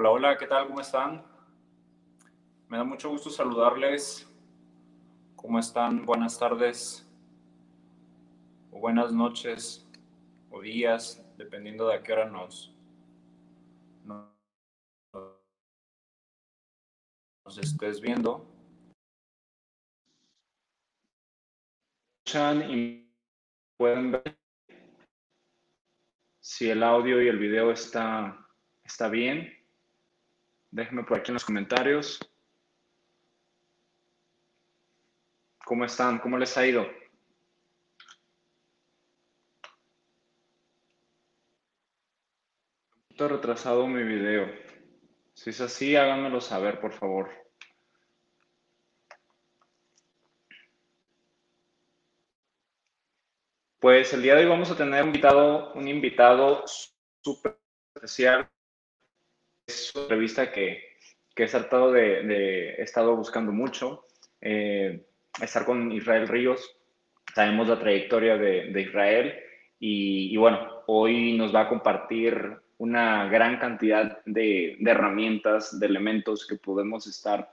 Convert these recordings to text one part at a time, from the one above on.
Hola, hola, ¿qué tal? ¿Cómo están? Me da mucho gusto saludarles. ¿Cómo están? Buenas tardes o buenas noches o días, dependiendo de a qué hora nos, estés viendo. y pueden ver si el audio y el video está, está bien. Déjenme por aquí en los comentarios. ¿Cómo están? ¿Cómo les ha ido? He retrasado mi video. Si es así, háganmelo saber, por favor. Pues el día de hoy vamos a tener un invitado, un invitado súper especial. Es una entrevista que, que he tratado de, he estado buscando mucho. Eh, estar con Israel Ríos. Sabemos la trayectoria de, de Israel y, bueno, hoy nos va a compartir una gran cantidad de, de, herramientas, de elementos que podemos estar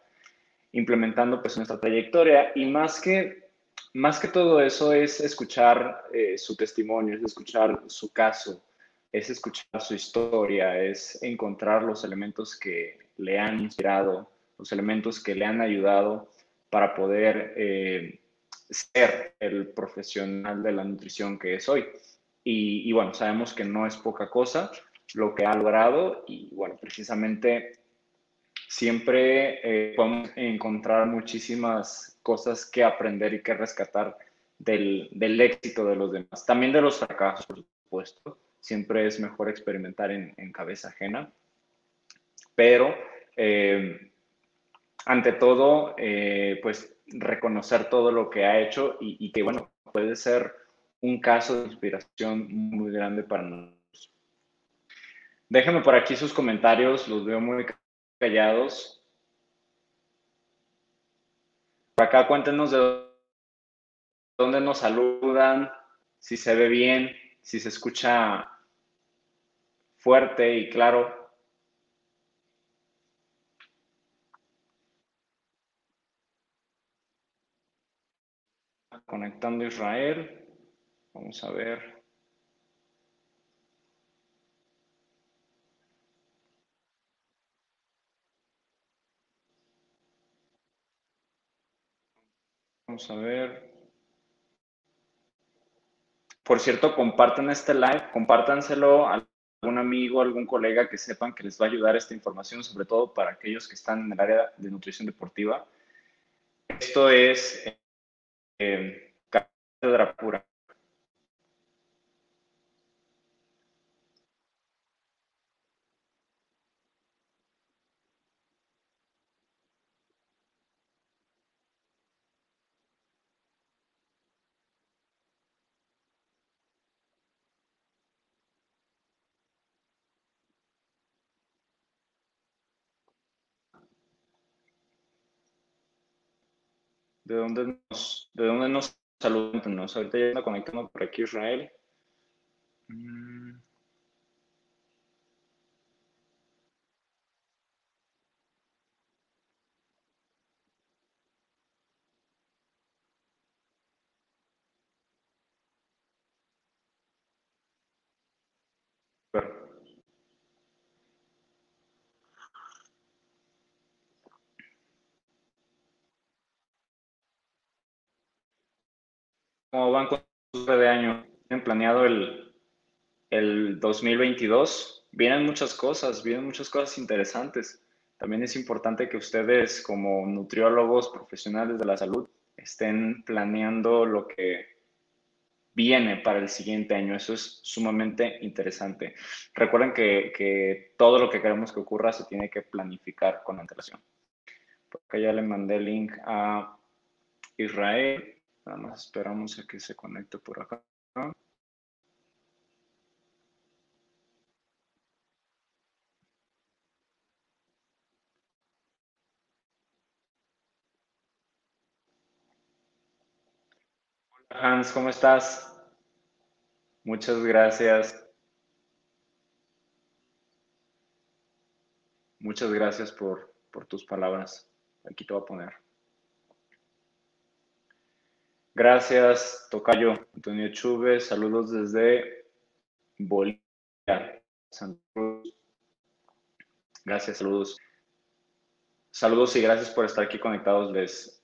implementando pues, nuestra trayectoria. Y más que, más que todo eso es escuchar eh, su testimonio, es escuchar su caso, es escuchar su historia, es encontrar los elementos que le han inspirado, los elementos que le han ayudado para poder eh, ser el profesional de la nutrición que es hoy. Y, bueno, sabemos que no es poca cosa lo que ha logrado y bueno, precisamente siempre eh, podemos encontrar muchísimas cosas que aprender y que rescatar del, del, éxito de los demás. También de los fracasos, por supuesto. Siempre es mejor experimentar en, cabeza ajena. Pero eh, ante todo, eh, pues reconocer todo lo que ha hecho y, y, que, bueno, puede ser un caso de inspiración muy grande para nosotros. Déjenme por aquí sus comentarios, los veo muy callados. Por acá cuéntenos de dónde nos saludan, si se ve bien, si se escucha fuerte y claro. Conectando Israel. Vamos a ver. Vamos a ver. Por cierto, compartan este live, compártanselo a algún amigo, algún colega que sepan que les va a ayudar esta información, sobre todo para aquellos que están en el área de nutrición deportiva. Esto es eh, cátedra pura. ¿De dónde nos, de dónde nos saludan? Ahorita ya ando conectando por aquí Israel. Mm. ¿Cómo van con de año? ¿Tienen planeado el, el 2022? Vienen muchas cosas, vienen muchas cosas interesantes. También es importante que ustedes como nutriólogos profesionales de la salud estén planeando lo que viene para el siguiente año. Eso es sumamente interesante. Recuerden que, que todo lo que queremos que ocurra se tiene que planificar con antelación. Por acá ya le mandé el link a Israel. Nada más esperamos a que se conecte por acá. Hola Hans, ¿cómo estás? Muchas gracias. muchas gracias por, por tus palabras. Aquí te voy a poner. Gracias, Tocayo. Antonio Chuve, saludos desde Bolivia. Gracias, saludos. Saludos y gracias por estar aquí conectados. Les,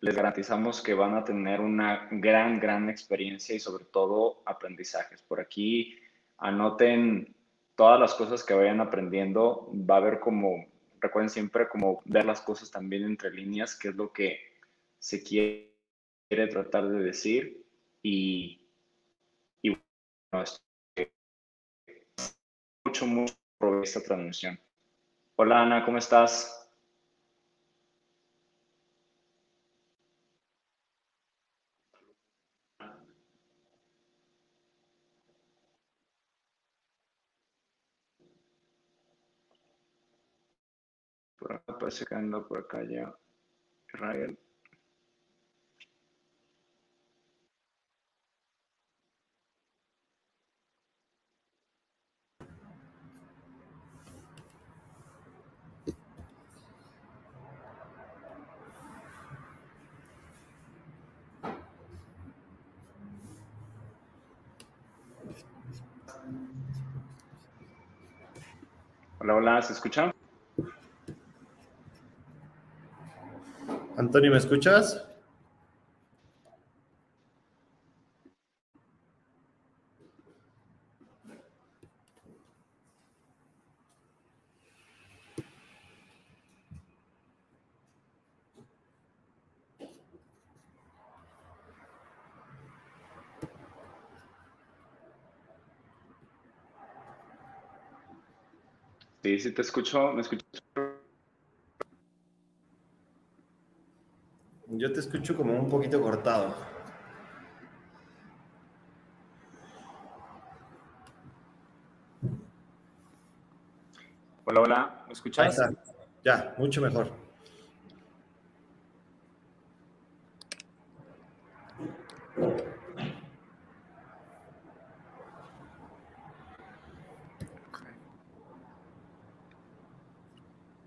les garantizamos que van a tener una gran, gran experiencia y sobre todo aprendizajes. Por aquí anoten todas las cosas que vayan aprendiendo. Va a haber como, recuerden siempre como ver las cosas también entre líneas, que es lo que se quiere tratar de decir. Y, y bueno, mucho, mucho por esta transmisión. Hola Ana, ¿cómo estás? Por acá parece que anda por acá ya Israel. Hola, hola, ¿se escucha? Antonio, ¿me escuchas? Sí, sí te escucho, me escucho. Yo te escucho como un poquito cortado. Hola, hola, ¿me escuchas? Ya, mucho mejor.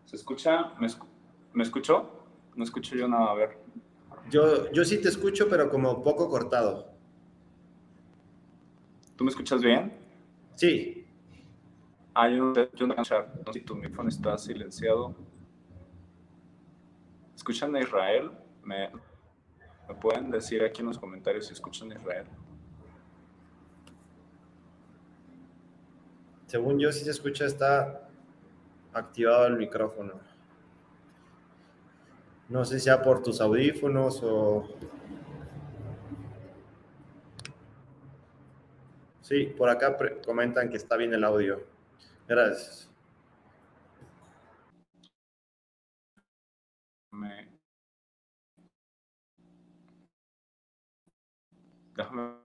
¿Se escucha? ¿Me, escu- ¿Me escuchó? No escucho yo nada, a ver. Yo, yo sí te escucho, pero como poco cortado. ¿Tú me escuchas bien? Sí, Ah, yo yo no puedo escuchar. No sé si tu micrófono está silenciado. ¿Escuchan a Israel? ¿Me, ¿Me pueden decir aquí en los comentarios si escuchan a Israel? según yo sí se escucha, está activado el micrófono. No sé si sea por tus audífonos o... Sí, por acá comentan que está bien el audio. Gracias. Me... Déjame...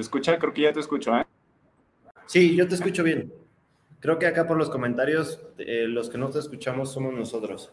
¿Se escucha? Creo que ya te escucho, ¿eh? Sí, yo te escucho bien. Creo que acá por los comentarios, eh, los que no te escuchamos somos nosotros.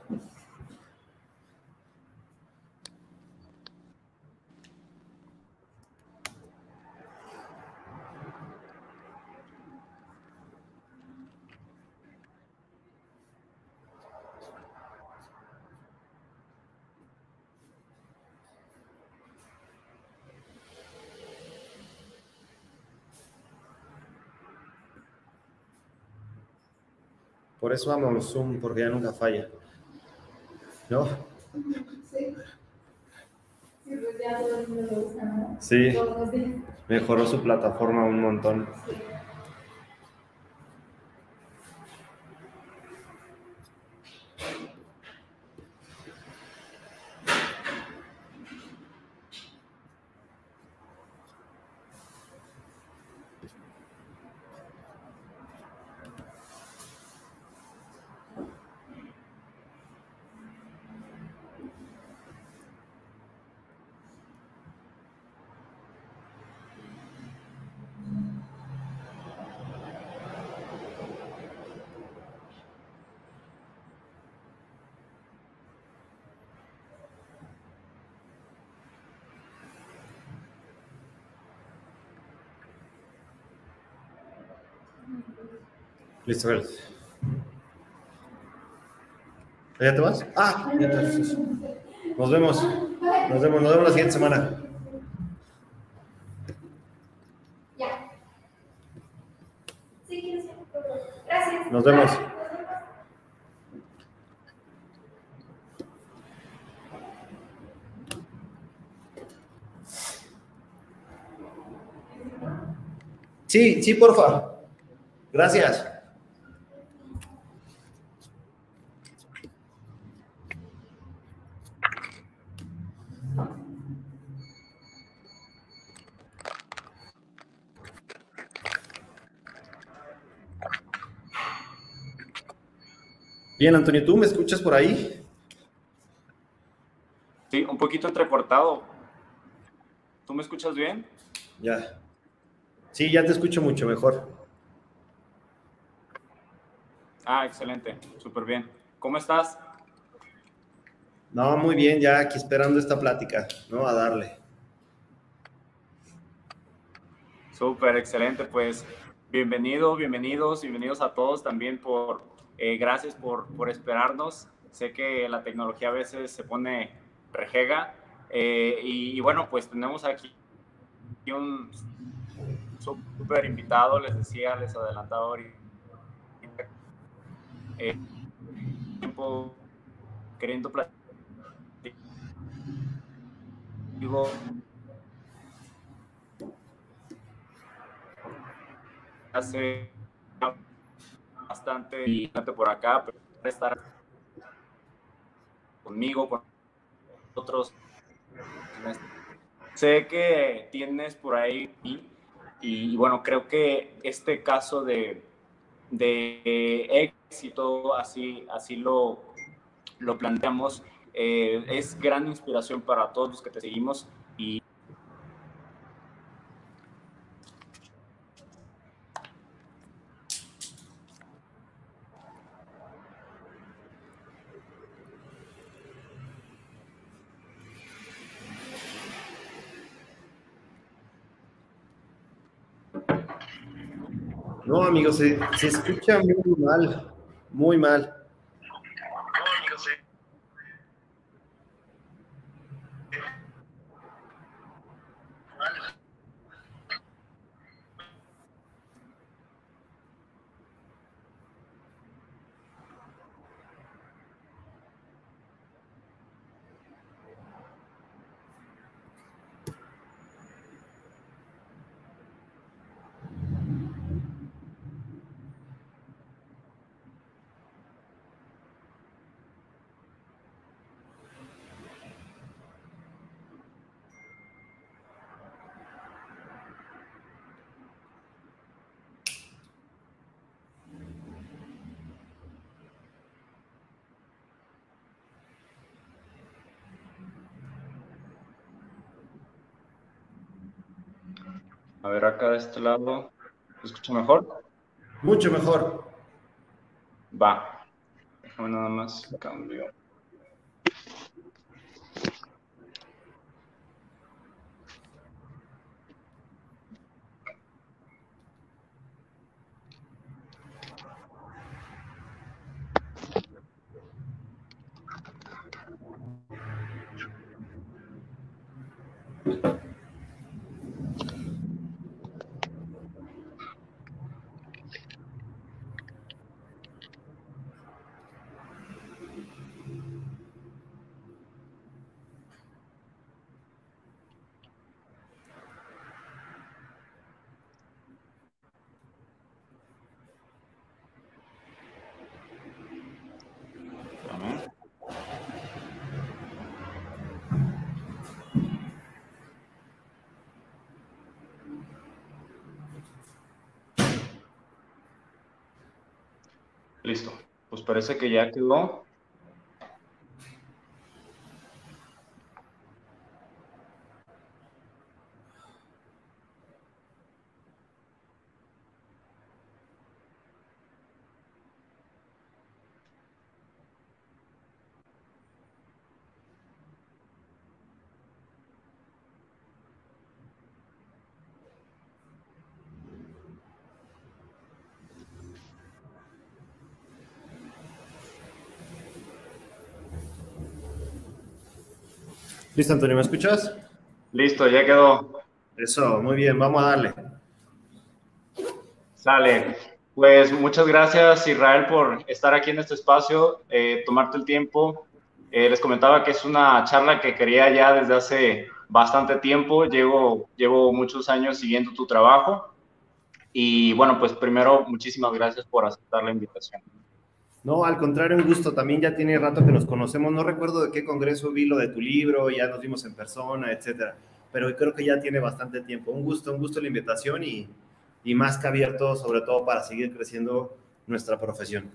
Por eso amo Zoom, porque ya nunca falla. ¿No? Sí. Sí, los mejoró su plataforma un montón. Sí. Listo, Bel. ¿Ya te vas? Ah, ya te vas. Nos vemos. Nos vemos, nos vemos la siguiente semana. Ya. Sí. Gracias. Nos vemos. Nos vemos. Sí, sí, porfa. Gracias. Bien, Antonio, ¿tú me escuchas por ahí? Sí, un poquito entrecortado. ¿Tú me escuchas bien? Ya. Sí, ya te escucho mucho mejor. Ah, excelente, súper bien. ¿Cómo estás? No, muy bien, ya aquí esperando esta plática, ¿no? A darle. Súper, excelente. Pues bienvenido, bienvenidos, bienvenidos a todos también por, eh, gracias por, por esperarnos. Sé que la tecnología a veces se pone rejega. eh, y, bueno, pues tenemos aquí un súper invitado, les decía, les adelantaba ahorita. Eh, queriendo platicar. Digo, hace bastante por acá, pero estar conmigo, con otros. Sé que tienes por ahí y, y, bueno, creo que este caso de, de éxito, así, así lo, lo planteamos, eh, es gran inspiración para todos los que te seguimos y No, amigo, se, se escucha muy mal, muy mal. A ver acá de este lado, ¿se escucha mejor? Mucho mejor. Va. Déjame nada más cambio. Espérame. Listo. Pues parece que ya quedó. Listo, Antonio, ¿me escuchas? Listo, ya quedó. Eso, muy bien, vamos a darle. Sale. Pues muchas gracias Israel por estar aquí en este espacio, eh, tomarte el tiempo. Eh, les comentaba que es una charla que quería ya desde hace bastante tiempo. Llevo, llevo muchos años siguiendo tu trabajo. Y bueno, pues primero, muchísimas gracias por aceptar la invitación. No, al contrario, un gusto. También ya tiene rato que nos conocemos. No recuerdo de qué congreso vi lo de tu libro, ya nos vimos en persona, etcétera. Pero creo que ya tiene bastante tiempo. Un gusto, un gusto la invitación y, y más que abierto, sobre todo para seguir creciendo nuestra profesión.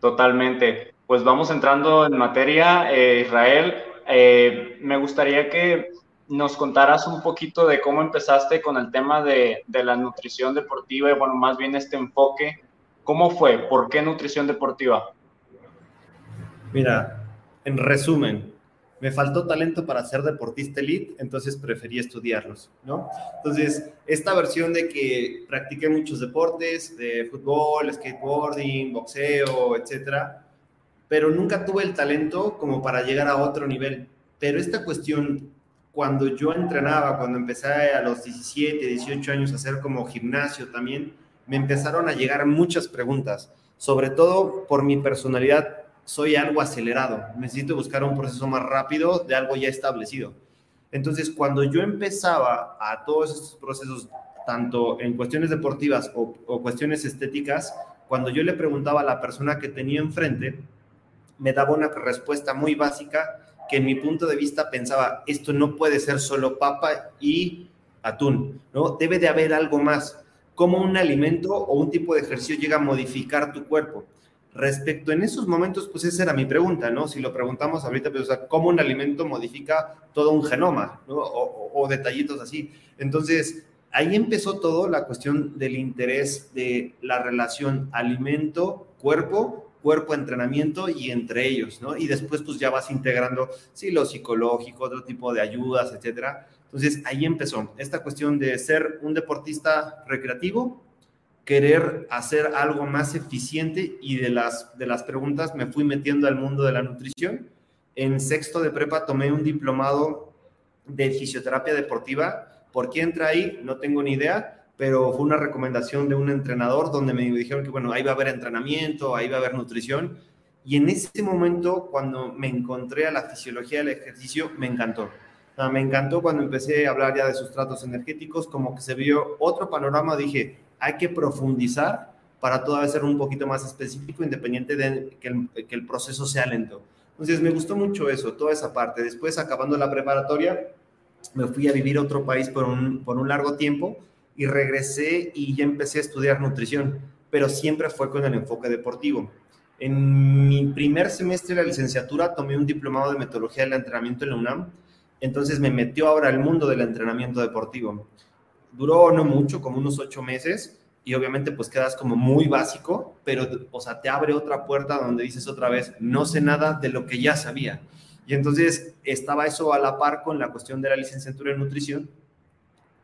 Totalmente. Pues vamos entrando en materia. Eh, Israel, eh, me gustaría que nos contaras un poquito de cómo empezaste con el tema de, de, la nutrición deportiva y, bueno, más bien este enfoque. ¿Cómo fue? ¿Por qué nutrición deportiva? Mira, en resumen, me faltó talento para ser deportista elite, entonces preferí estudiarlos, ¿no? Entonces, esta versión de que practiqué muchos deportes, de fútbol, skateboarding, boxeo, etcétera, pero nunca tuve el talento como para llegar a otro nivel. Pero esta cuestión, cuando yo entrenaba, cuando empecé a los 17, 18 años a hacer como gimnasio también, me empezaron a llegar muchas preguntas, sobre todo por mi personalidad soy algo acelerado, necesito buscar un proceso más rápido de algo ya establecido. Entonces, cuando yo empezaba a todos estos procesos, tanto en cuestiones deportivas o, o, cuestiones estéticas, cuando yo le preguntaba a la persona que tenía enfrente, me daba una respuesta muy básica que en mi punto de vista pensaba, esto no puede ser solo papa y atún, ¿no? Debe de haber algo más. ¿Cómo un alimento o un tipo de ejercicio llega a modificar tu cuerpo? Respecto en esos momentos, pues esa era mi pregunta, ¿no? Si lo preguntamos ahorita, pues, o sea, ¿cómo un alimento modifica todo un genoma, ¿no? o, o, detallitos así. Entonces, ahí empezó todo la cuestión del interés de la relación alimento-cuerpo, cuerpo-entrenamiento y entre ellos, ¿no? Y después, pues ya vas integrando, sí, lo psicológico, otro tipo de ayudas, etcétera. Entonces, ahí empezó esta cuestión de ser un deportista recreativo, querer hacer algo más eficiente y de las, de las preguntas me fui metiendo al mundo de la nutrición. En sexto de prepa tomé un diplomado de fisioterapia deportiva. ¿Por qué entra ahí? No tengo ni idea, pero fue una recomendación de un entrenador donde me dijeron que, bueno, ahí va a haber entrenamiento, ahí va a haber nutrición. Y en ese momento, cuando me encontré a la fisiología del ejercicio, me encantó. Me encantó cuando empecé a hablar ya de sustratos energéticos, como que se vio otro panorama, dije, hay que profundizar para todavía ser un poquito más específico, independiente de que el, que el, proceso sea lento. Entonces, me gustó mucho eso, toda esa parte. Después, acabando la preparatoria, me fui a vivir a otro país por un, por un largo tiempo y regresé y ya empecé a estudiar nutrición, pero siempre fue con el enfoque deportivo. En mi primer semestre de la licenciatura tomé un diplomado de metodología del entrenamiento en la UNAM, entonces me metió ahora al mundo del entrenamiento deportivo duró no mucho, como unos ocho meses, y obviamente pues quedas como muy básico, pero, o sea, te abre otra puerta donde dices otra vez, no sé nada de lo que ya sabía. Y entonces estaba eso a la par con la cuestión de la licenciatura en nutrición,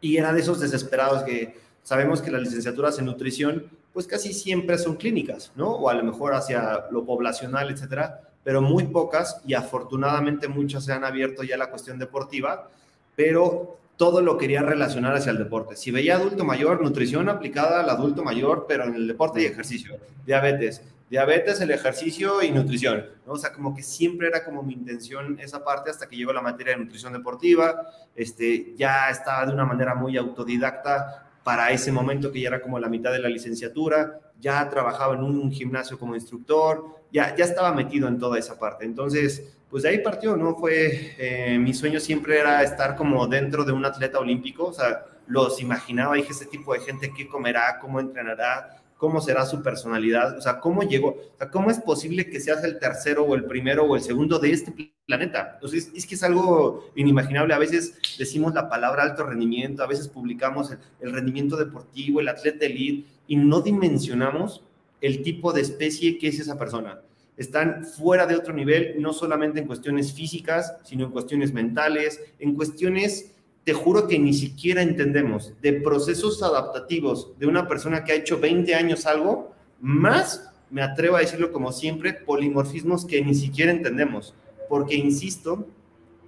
y era de esos desesperados que sabemos que las licenciaturas en nutrición, pues casi siempre son clínicas, ¿no? O a lo mejor hacia lo poblacional, etcétera, pero muy pocas, y afortunadamente muchas se han abierto ya la cuestión deportiva, pero todo lo quería relacionar hacia el deporte. Si veía adulto mayor, nutrición aplicada al adulto mayor, pero en el deporte y ejercicio. Diabetes, diabetes, el ejercicio y nutrición. ¿no? O sea, como que siempre era como mi intención esa parte hasta que llegó la materia de nutrición deportiva. Este, ya estaba de una manera muy autodidacta para ese momento que ya era como la mitad de la licenciatura. Ya trabajaba en un gimnasio como instructor. Ya, ya estaba metido en toda esa parte. Entonces, pues de ahí partió, ¿no? Fue, eh, mi sueño siempre era estar como dentro de un atleta olímpico, o sea, los imaginaba, dije, ese tipo de gente, ¿qué comerá? ¿Cómo entrenará? ¿Cómo será su personalidad? O sea, ¿cómo llegó? O sea, ¿cómo es posible que seas el tercero o el primero o el segundo de este planeta? Entonces, es que es algo inimaginable. A veces decimos la palabra alto rendimiento, a veces publicamos el, el rendimiento deportivo, el atleta elite, y no dimensionamos el tipo de especie que es esa persona están fuera de otro nivel, no solamente en cuestiones físicas, sino en cuestiones mentales, en cuestiones, te juro que ni siquiera entendemos, de procesos adaptativos de una persona que ha hecho 20 años algo, más, me atrevo a decirlo como siempre, polimorfismos que ni siquiera entendemos. Porque, insisto,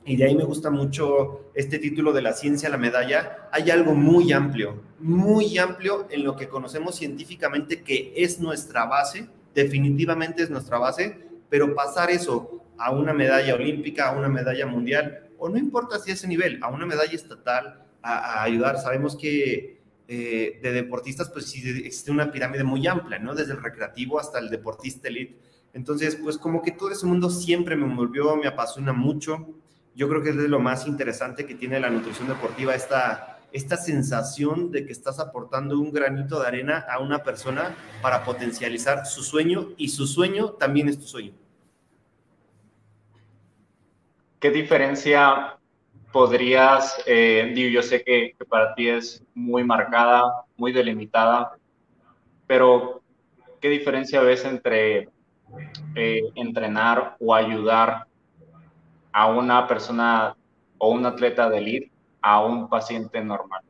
y de ahí me gusta mucho este título de la ciencia, la medalla, hay algo muy amplio, muy amplio en lo que conocemos científicamente que es nuestra base, definitivamente es nuestra base, pero pasar eso a una medalla olímpica, a una medalla mundial, o no importa si ese nivel, a una medalla estatal, a, ayudar. Sabemos que eh, de deportistas, pues sí existe una pirámide muy amplia, ¿no? Desde el recreativo hasta el deportista elite. Entonces, pues como que todo ese mundo siempre me envolvió, me apasiona mucho yo creo que es lo más interesante que tiene la nutrición deportiva, esta, esta sensación de que estás aportando un granito de arena a una persona para potencializar su sueño y su sueño también es tu sueño. ¿Qué diferencia podrías, eh, yo sé que, para ti es muy marcada, muy delimitada, pero ¿qué diferencia ves entre eh, entrenar o ayudar a una persona o un atleta de elite a un paciente normal?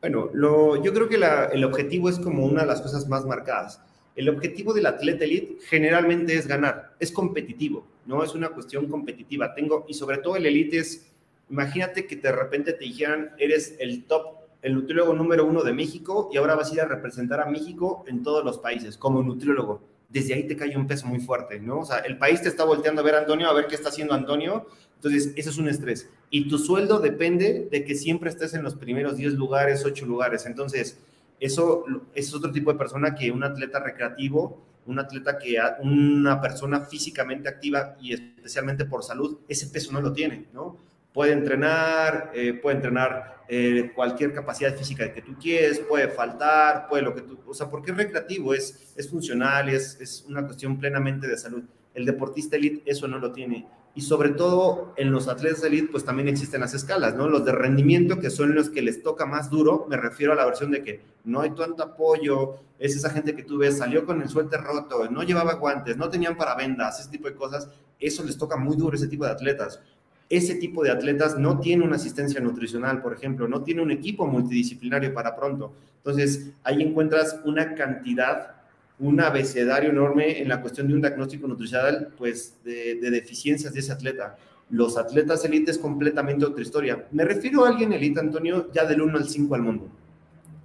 Bueno, lo, yo creo que el objetivo es como una de las cosas más marcadas. El objetivo del atleta elite generalmente es ganar, es competitivo, no es una cuestión competitiva. Tengo, y sobre todo el elite es, imagínate que de repente te dijeran, eres el top, el nutriólogo número uno de México y ahora vas a ir a representar a México en todos los países como nutriólogo desde ahí te cae un peso muy fuerte, ¿no? O sea, el país te está volteando a ver a Antonio, a ver qué está haciendo Antonio, entonces eso es un estrés. Y tu sueldo depende de que siempre estés en los primeros 10 lugares, 8 lugares, entonces eso es otro tipo de persona que un atleta recreativo, un atleta que, una persona físicamente activa y especialmente por salud, ese peso no lo tiene, ¿no? Puede entrenar, eh, puede entrenar eh, cualquier capacidad física que tú quieres, puede faltar, puede lo que tú, o sea, porque es recreativo, es, es funcional, es, es una cuestión plenamente de salud. El deportista elite eso no lo tiene. Y sobre todo en los atletas elite, pues también existen las escalas, ¿no? Los de rendimiento, que son los que les toca más duro, me refiero a la versión de que no hay tanto apoyo, es esa gente que tú ves, salió con el suéter roto, no llevaba guantes, no tenían paravendas, ese tipo de cosas, eso les toca muy duro ese tipo de atletas ese tipo de atletas no tiene una asistencia nutricional, por ejemplo, no tiene un equipo multidisciplinario para pronto. Entonces, ahí encuentras una cantidad, un abecedario enorme en la cuestión de un diagnóstico nutricional, pues, de, deficiencias de ese atleta. Los atletas élite es completamente otra historia. Me refiero a alguien élite, Antonio, ya del 1 al 5 al mundo.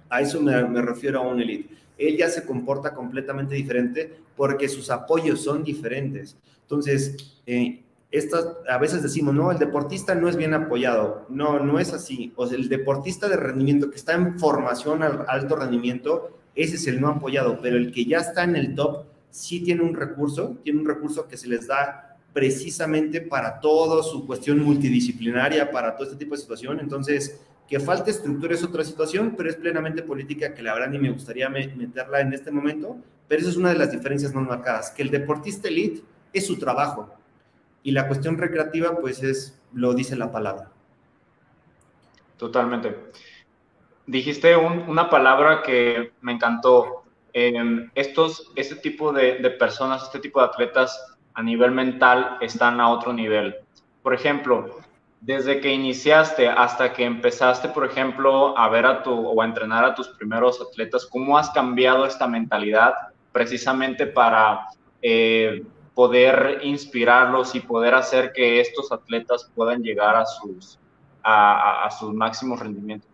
A eso me, refiero a un élite. Él ya se comporta completamente diferente porque sus apoyos son diferentes. Entonces, eh, a veces decimos, no, el deportista no es bien apoyado. No, no es así. O sea, el deportista de rendimiento que está en formación al alto rendimiento, ese es el no apoyado, pero el que ya está en el top sí tiene un recurso, tiene un recurso que se les da precisamente para todo su cuestión multidisciplinaria, para todo este tipo de situación. Entonces, que falte estructura es otra situación, pero es plenamente política que la verdad ni me gustaría meterla en este momento, pero esa es una de las diferencias más marcadas, que el deportista elite es su trabajo, y la cuestión recreativa, pues es, lo dice la palabra. Totalmente. Dijiste una palabra que me encantó. estos, este tipo de, de, personas, este tipo de atletas a nivel mental están a otro nivel. Por ejemplo, desde que iniciaste hasta que empezaste, por ejemplo, a ver a tu o a entrenar a tus primeros atletas, ¿cómo has cambiado esta mentalidad precisamente para eh, poder inspirarlos y poder hacer que estos atletas puedan llegar a sus, a, sus máximos rendimientos?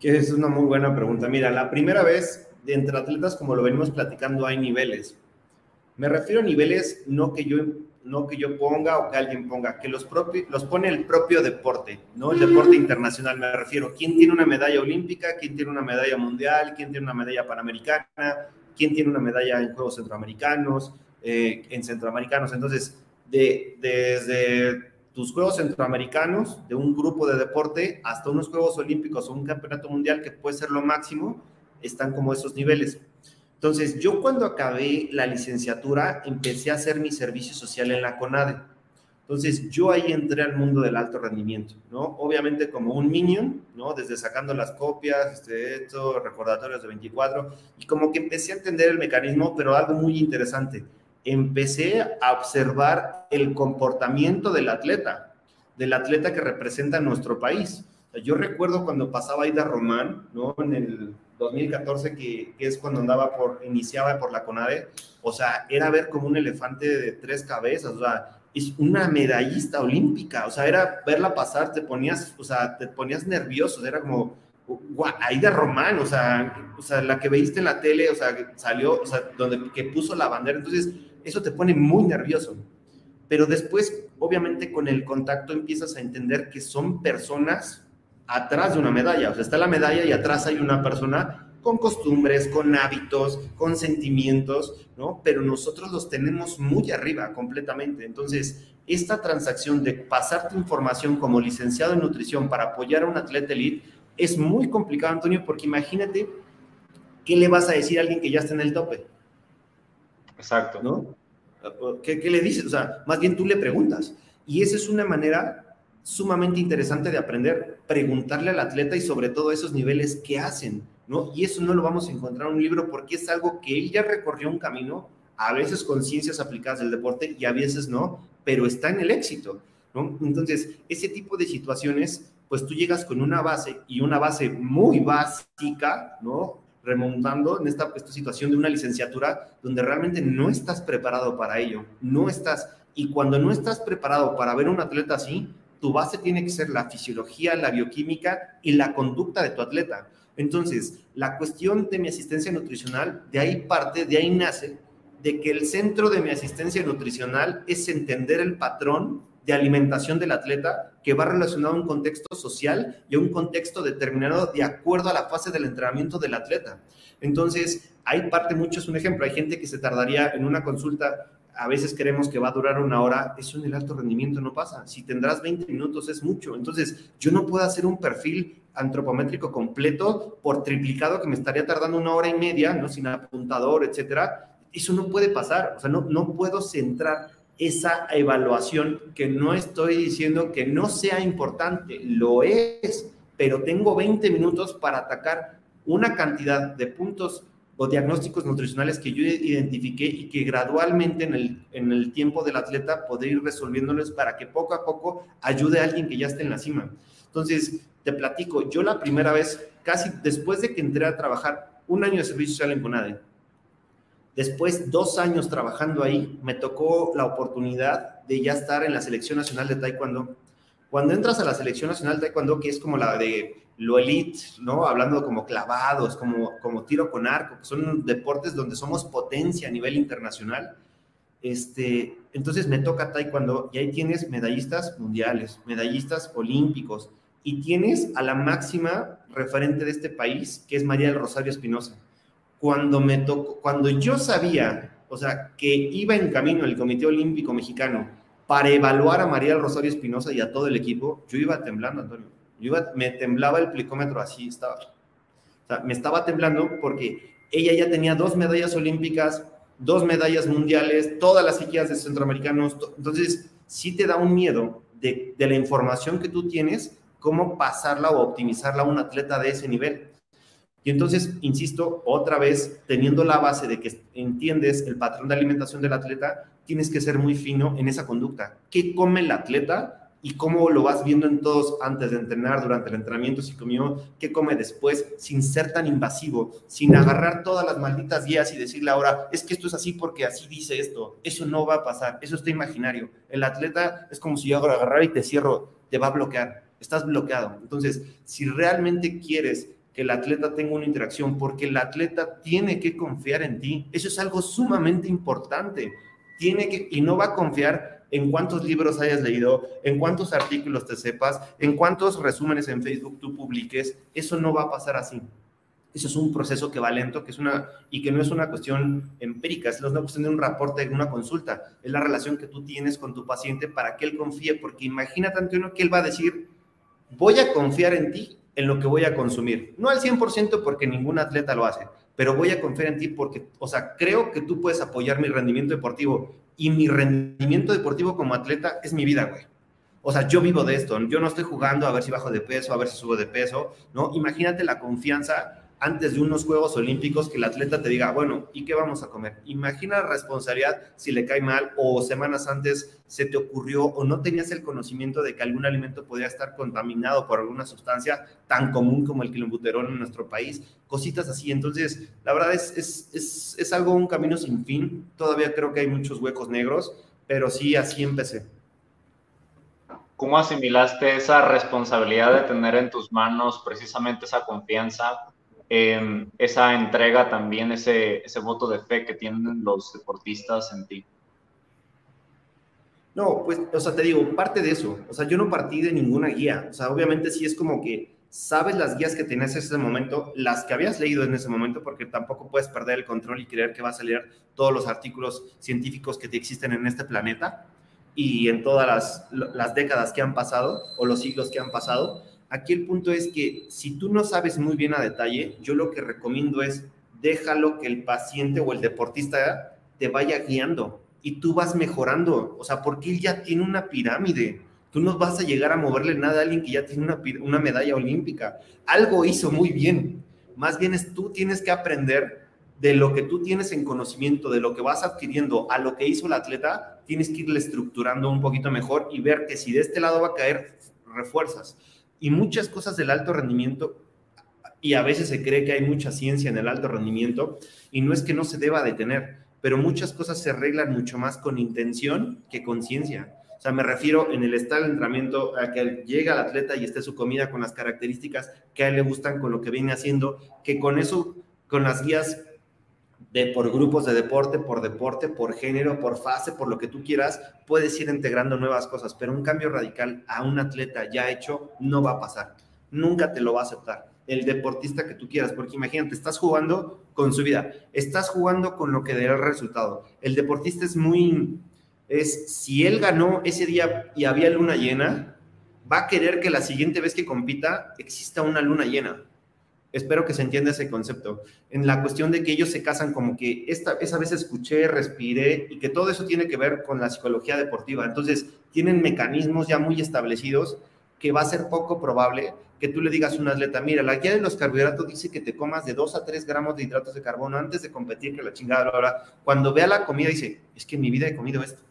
Que es una muy buena pregunta. Mira, la primera vez, entre atletas, como lo venimos platicando, hay niveles. Me refiero a niveles no que yo, no que yo ponga o que alguien ponga, que los, los pone el propio deporte, ¿no? El deporte internacional, me refiero. ¿Quién tiene una medalla olímpica? ¿Quién tiene una medalla mundial? ¿Quién tiene una medalla panamericana? Quién tiene una medalla en Juegos Centroamericanos, eh, en Centroamericanos. Entonces, de, desde tus Juegos Centroamericanos, de un grupo de deporte, hasta unos Juegos Olímpicos o un Campeonato Mundial, que puede ser lo máximo, están como esos niveles. Entonces, yo cuando acabé la licenciatura, empecé a hacer mi servicio social en la CONADE entonces, yo ahí entré al mundo del alto rendimiento, ¿no? Obviamente como un minion, ¿no? Desde sacando las copias, este, esto, recordatorios de 24, y como que empecé a entender el mecanismo, pero algo muy interesante, empecé a observar el comportamiento del atleta, del atleta que representa nuestro país. yo recuerdo cuando pasaba Aida Román, ¿no? En el 2014, que, que, es cuando andaba por, iniciaba por la CONADE, o sea, era ver como un elefante de tres cabezas, o sea, una medallista olímpica, o sea, era verla pasar, te ponías, o sea, te ponías nervioso, era como, Aida Román, o sea, o sea, la que veiste en la tele, o sea, salió, o sea, donde que puso la bandera, entonces eso te pone muy nervioso. Pero después, obviamente, con el contacto empiezas a entender que son personas atrás de una medalla, o sea, está la medalla y atrás hay una persona con costumbres, con hábitos, con sentimientos, ¿no? Pero nosotros los tenemos muy arriba completamente. Entonces, esta transacción de pasar tu información como licenciado en nutrición para apoyar a un atleta elite es muy complicado, Antonio, porque imagínate qué le vas a decir a alguien que ya está en el tope. Exacto. ¿No? ¿Qué, qué le dices? O sea, más bien tú le preguntas. Y esa es una manera sumamente interesante de aprender, preguntarle al atleta y sobre todo esos niveles que hacen, Y eso no lo vamos a encontrar en un libro porque es algo que él ya recorrió un camino, a veces con ciencias aplicadas del deporte y a veces no, pero está en el éxito. Entonces, ese tipo de situaciones, pues tú llegas con una base y una base muy básica, ¿no? remontando en esta, situación de una licenciatura donde realmente no estás preparado para ello, no estás, y cuando no estás preparado para ver un atleta así, tu base tiene que ser la fisiología, la bioquímica y la conducta de tu atleta. Entonces, la cuestión de mi asistencia nutricional, de ahí parte, de ahí nace, de que el centro de mi asistencia nutricional es entender el patrón de alimentación del atleta que va relacionado a un contexto social y a un contexto determinado de acuerdo a la fase del entrenamiento del atleta. Entonces, hay parte, mucho es un ejemplo, hay gente que se tardaría en una consulta a veces queremos que va a durar una hora, eso en el alto rendimiento no pasa. Si tendrás 20 minutos es mucho. Entonces, yo no puedo hacer un perfil antropométrico completo por triplicado que me estaría tardando una hora y media, ¿no? Sin apuntador, etcétera. Eso no puede pasar. O sea, no, no puedo centrar esa evaluación que no estoy diciendo que no sea importante, lo es, pero tengo 20 minutos para atacar una cantidad de puntos o diagnósticos nutricionales que yo identifiqué y que gradualmente en el, en el tiempo del atleta poder ir resolviéndolos para que poco a poco ayude a alguien que ya esté en la cima. Entonces, te platico, yo la primera vez, casi después de que entré a trabajar un año de servicio social en CONADE, después dos años trabajando ahí, me tocó la oportunidad de ya estar en la selección nacional de Taekwondo. Cuando entras a la selección nacional de Taekwondo, que es como la de lo elite, ¿no? Hablando como clavados, como, como tiro con arco, que son deportes donde somos potencia a nivel internacional. Este, entonces me toca taekwondo y ahí tienes medallistas mundiales, medallistas olímpicos y tienes a la máxima referente de este país, que es María del Rosario Espinosa. Cuando me tocó, cuando yo sabía, o sea, que iba en camino el Comité Olímpico Mexicano para evaluar a María del Rosario Espinosa y a todo el equipo, yo iba temblando, Antonio yo me temblaba el plicómetro así, estaba. O sea, me estaba temblando porque ella ya tenía dos medallas olímpicas, dos medallas mundiales, todas las psiquias de centroamericanos. Entonces, sí te da un miedo de, de la información que tú tienes, cómo pasarla o optimizarla a un atleta de ese nivel. Y entonces, insisto, otra vez, teniendo la base de que entiendes el patrón de alimentación del atleta, tienes que ser muy fino en esa conducta. ¿Qué come el atleta y cómo lo vas viendo en todos antes de entrenar, durante el entrenamiento, si comió, qué come después, sin ser tan invasivo, sin agarrar todas las malditas guías y decirle ahora, es que esto es así porque así dice esto. Eso no va a pasar, eso está imaginario. El atleta es como si yo agarrar y te cierro, te va a bloquear, estás bloqueado. Entonces, si realmente quieres que el atleta tenga una interacción, porque el atleta tiene que confiar en ti, eso es algo sumamente importante. Tiene que, y no va a confiar en cuántos libros hayas leído, en cuántos artículos te sepas, en cuántos resúmenes en Facebook tú publiques. Eso no va a pasar así. Eso es un proceso que va lento, que es una, y que no es una cuestión empírica, es una cuestión de un reporte, de una consulta. Es la relación que tú tienes con tu paciente para que él confíe, porque imagínate, Antonio, que él va a decir, voy a confiar en ti en lo que voy a consumir. No al 100% porque ningún atleta lo hace, pero voy a confiar en ti porque, o sea, creo que tú puedes apoyar mi rendimiento deportivo y mi rendimiento deportivo como atleta es mi vida, güey. O sea, yo vivo de esto, yo no estoy jugando a ver si bajo de peso, a ver si subo de peso, ¿no? Imagínate la confianza antes de unos Juegos Olímpicos que el atleta te diga, bueno, ¿y qué vamos a comer? Imagina la responsabilidad si le cae mal o semanas antes se te ocurrió o no tenías el conocimiento de que algún alimento podría estar contaminado por alguna sustancia tan común como el clenbuterol en nuestro país, cositas así. Entonces, la verdad es, es, es, es algo, un camino sin fin. Todavía creo que hay muchos huecos negros, pero sí, así empecé. ¿Cómo asimilaste esa responsabilidad de tener en tus manos precisamente esa confianza, em, esa entrega también, ese, ese voto de fe que tienen los deportistas en ti? No, pues, o sea, te digo, parte de eso. O sea, yo no partí de ninguna guía. O sea, obviamente sí es como que sabes las guías que tenías en ese momento, las que habías leído en ese momento, porque tampoco puedes perder el control y creer que vas a leer todos los artículos científicos que te existen en este planeta y en todas las, las décadas que han pasado o los siglos que han pasado. Aquí el punto es que si tú no sabes muy bien a detalle, yo lo que recomiendo es déjalo que el paciente o el deportista te vaya guiando y tú vas mejorando. O sea, porque él ya tiene una pirámide Tú no vas a llegar a moverle nada a alguien que ya tiene una, una medalla olímpica. Algo hizo muy bien. Más bien es tú tienes que aprender de lo que tú tienes en conocimiento, de lo que vas adquiriendo a lo que hizo el atleta, tienes que irle estructurando un poquito mejor y ver que si de este lado va a caer, refuerzas. Y muchas cosas del alto rendimiento, y a veces se cree que hay mucha ciencia en el alto rendimiento, y no es que no se deba detener, pero muchas cosas se arreglan mucho más con intención que con ciencia. O sea, me refiero en el estado de entrenamiento a que llega el atleta y esté su comida con las características que a él le gustan, con lo que viene haciendo, que con eso, con las guías por grupos de deporte, por deporte, por género, por fase, por lo que tú quieras, puedes ir integrando nuevas cosas, pero un cambio radical a un atleta ya hecho no va a pasar. Nunca te lo va a aceptar el deportista que tú quieras, porque imagínate, estás jugando con su vida, estás jugando con lo que dará el resultado. El deportista es muy, es si él ganó ese día y había luna llena, va a querer que la siguiente vez que compita exista una luna llena. Espero que se entienda ese concepto. En la cuestión de que ellos se casan como que esta, esa vez escuché, respiré y que todo eso tiene que ver con la psicología deportiva. Entonces, tienen mecanismos ya muy establecidos que va a ser poco probable que tú le digas a un atleta, mira, la guía de los carbohidratos dice que te comas de 2 a 3 gramos de hidratos de carbono antes de competir, que la chingada, ahora, cuando vea la comida dice, es que en mi vida he comido esto.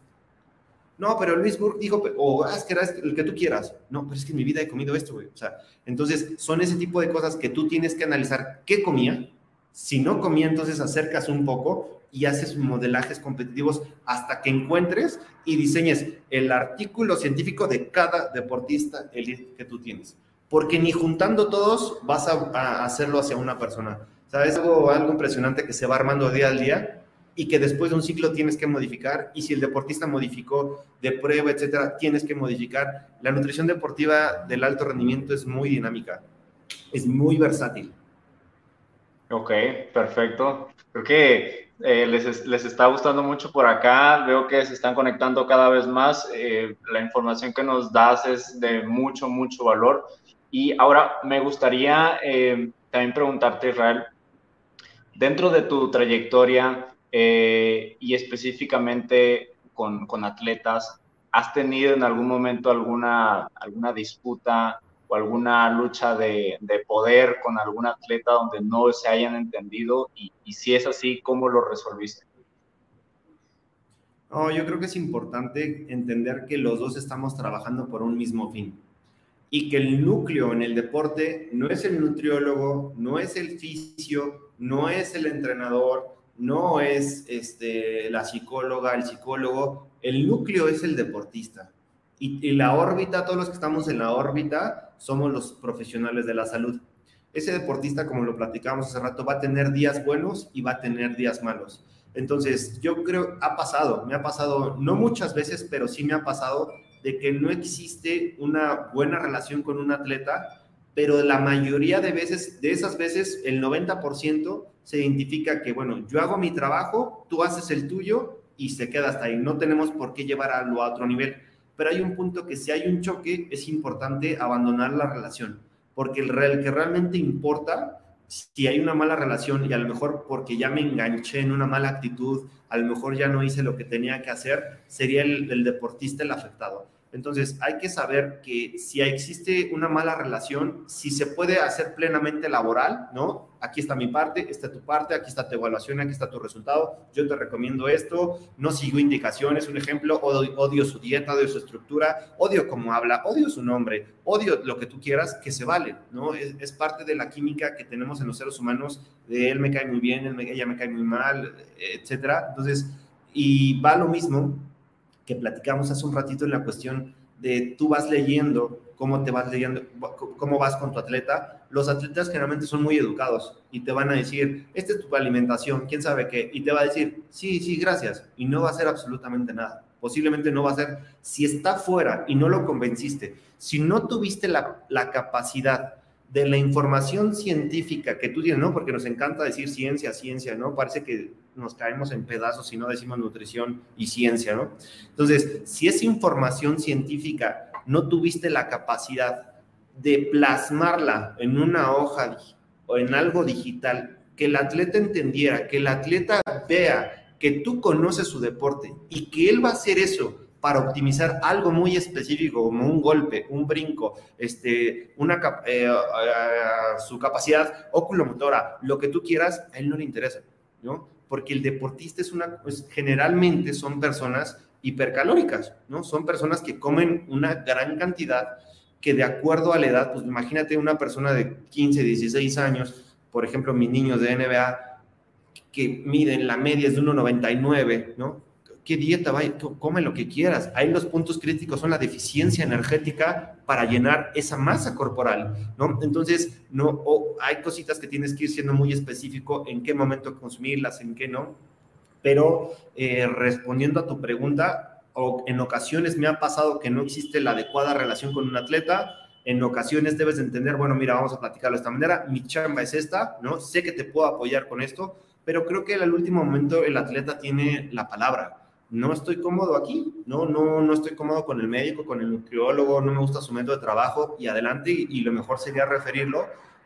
No, pero Luis Burke dijo, o ah, es que el que tú quieras. No, pero es que en mi vida he comido esto, güey. O sea, entonces son ese tipo de cosas que tú tienes que analizar qué comía. Si no comía, entonces acercas un poco y haces modelajes competitivos hasta que encuentres y diseñes el artículo científico de cada deportista elite que tú tienes. Porque ni juntando todos vas a, a hacerlo hacia una persona. ¿Sabes? Algo, algo impresionante que se va armando día al día y que después de un ciclo tienes que modificar y si el deportista modificó de prueba, etcétera, tienes que modificar. La nutrición deportiva del alto rendimiento es muy dinámica, es muy versátil. Ok, perfecto. Creo que eh, les, les, está gustando mucho por acá. Veo que se están conectando cada vez más. Eh, la información que nos das es de mucho, mucho valor. Y ahora me gustaría eh, también preguntarte, Israel, dentro de tu trayectoria, eh, y específicamente con, con, atletas, ¿has tenido en algún momento alguna, alguna disputa o alguna lucha de, de, poder con algún atleta donde no se hayan entendido? Y, y si es así, ¿cómo lo resolviste? No, yo creo que es importante entender que los dos estamos trabajando por un mismo fin y que el núcleo en el deporte no es el nutriólogo, no es el fisio, no es el entrenador, no es este, la psicóloga, el psicólogo, el núcleo es el deportista. Y, la órbita, todos los que estamos en la órbita, somos los profesionales de la salud. Ese deportista, como lo platicamos hace rato, va a tener días buenos y va a tener días malos. Entonces, yo creo, ha pasado, me ha pasado, no muchas veces, pero sí me ha pasado de que no existe una buena relación con un atleta, pero la mayoría de veces, de esas veces, el 90% se identifica que, bueno, yo hago mi trabajo, tú haces el tuyo y se queda hasta ahí. No tenemos por qué llevarlo a otro nivel. Pero hay un punto que si hay un choque, es importante abandonar la relación, porque el, real, que realmente importa, si hay una mala relación y a lo mejor porque ya me enganché en una mala actitud, a lo mejor ya no hice lo que tenía que hacer, sería el, el deportista el afectado entonces, hay que saber que si existe una mala relación, si se puede hacer plenamente laboral, ¿no? Aquí está mi parte, esta es tu parte, aquí está tu evaluación, aquí está tu resultado, yo te recomiendo esto, no sigo indicaciones, un ejemplo, odio, su dieta, odio su estructura, odio cómo habla, odio su nombre, odio lo que tú quieras, que se vale, ¿no? Es, parte de la química que tenemos en los seres humanos, de él me cae muy bien, ella me cae muy mal, etcétera. Entonces, y va lo mismo que platicamos hace un ratito en la cuestión de tú vas leyendo, cómo te vas leyendo, cómo vas con tu atleta. Los atletas generalmente son muy educados y te van a decir, esta es tu alimentación, quién sabe qué, y te va a decir, sí, sí, gracias, y no va a hacer absolutamente nada. Posiblemente no va a ser, si está fuera y no lo convenciste, si no tuviste la, la capacidad de la información científica que tú tienes, ¿no? Porque nos encanta decir ciencia, ciencia, ¿no? Parece que nos caemos en pedazos si no decimos nutrición y ciencia, ¿no? Entonces, si esa información científica no tuviste la capacidad de plasmarla en una hoja o en algo digital, que el atleta entendiera, que el atleta vea que tú conoces su deporte y que él va a hacer eso para optimizar algo muy específico, como un golpe, un brinco, este, una, eh, su capacidad oculomotora, lo que tú quieras, a él no le interesa, ¿no? Porque el deportista es una, pues, generalmente son personas hipercalóricas, ¿no? Son personas que comen una gran cantidad que de acuerdo a la edad, pues imagínate una persona de 15, 16 años, por ejemplo, mis niños de NBA, que miden la media es de 1,99, ¿no? Qué dieta va, come lo que quieras. Ahí los puntos críticos son la deficiencia energética para llenar esa masa corporal, ¿no? Entonces, no, hay cositas que tienes que ir siendo muy específico en qué momento consumirlas, en qué no. Pero eh, respondiendo a tu pregunta, o en ocasiones me ha pasado que no existe la adecuada relación con un atleta. En ocasiones debes de entender, bueno, mira, vamos a platicarlo de esta manera. Mi chamba es esta, ¿no? Sé que te puedo apoyar con esto, pero creo que al último momento el atleta tiene la palabra no estoy cómodo aquí, no, no, no estoy cómodo con el médico, con el nutriólogo, no me gusta su método de trabajo y adelante y, lo mejor sería referirlo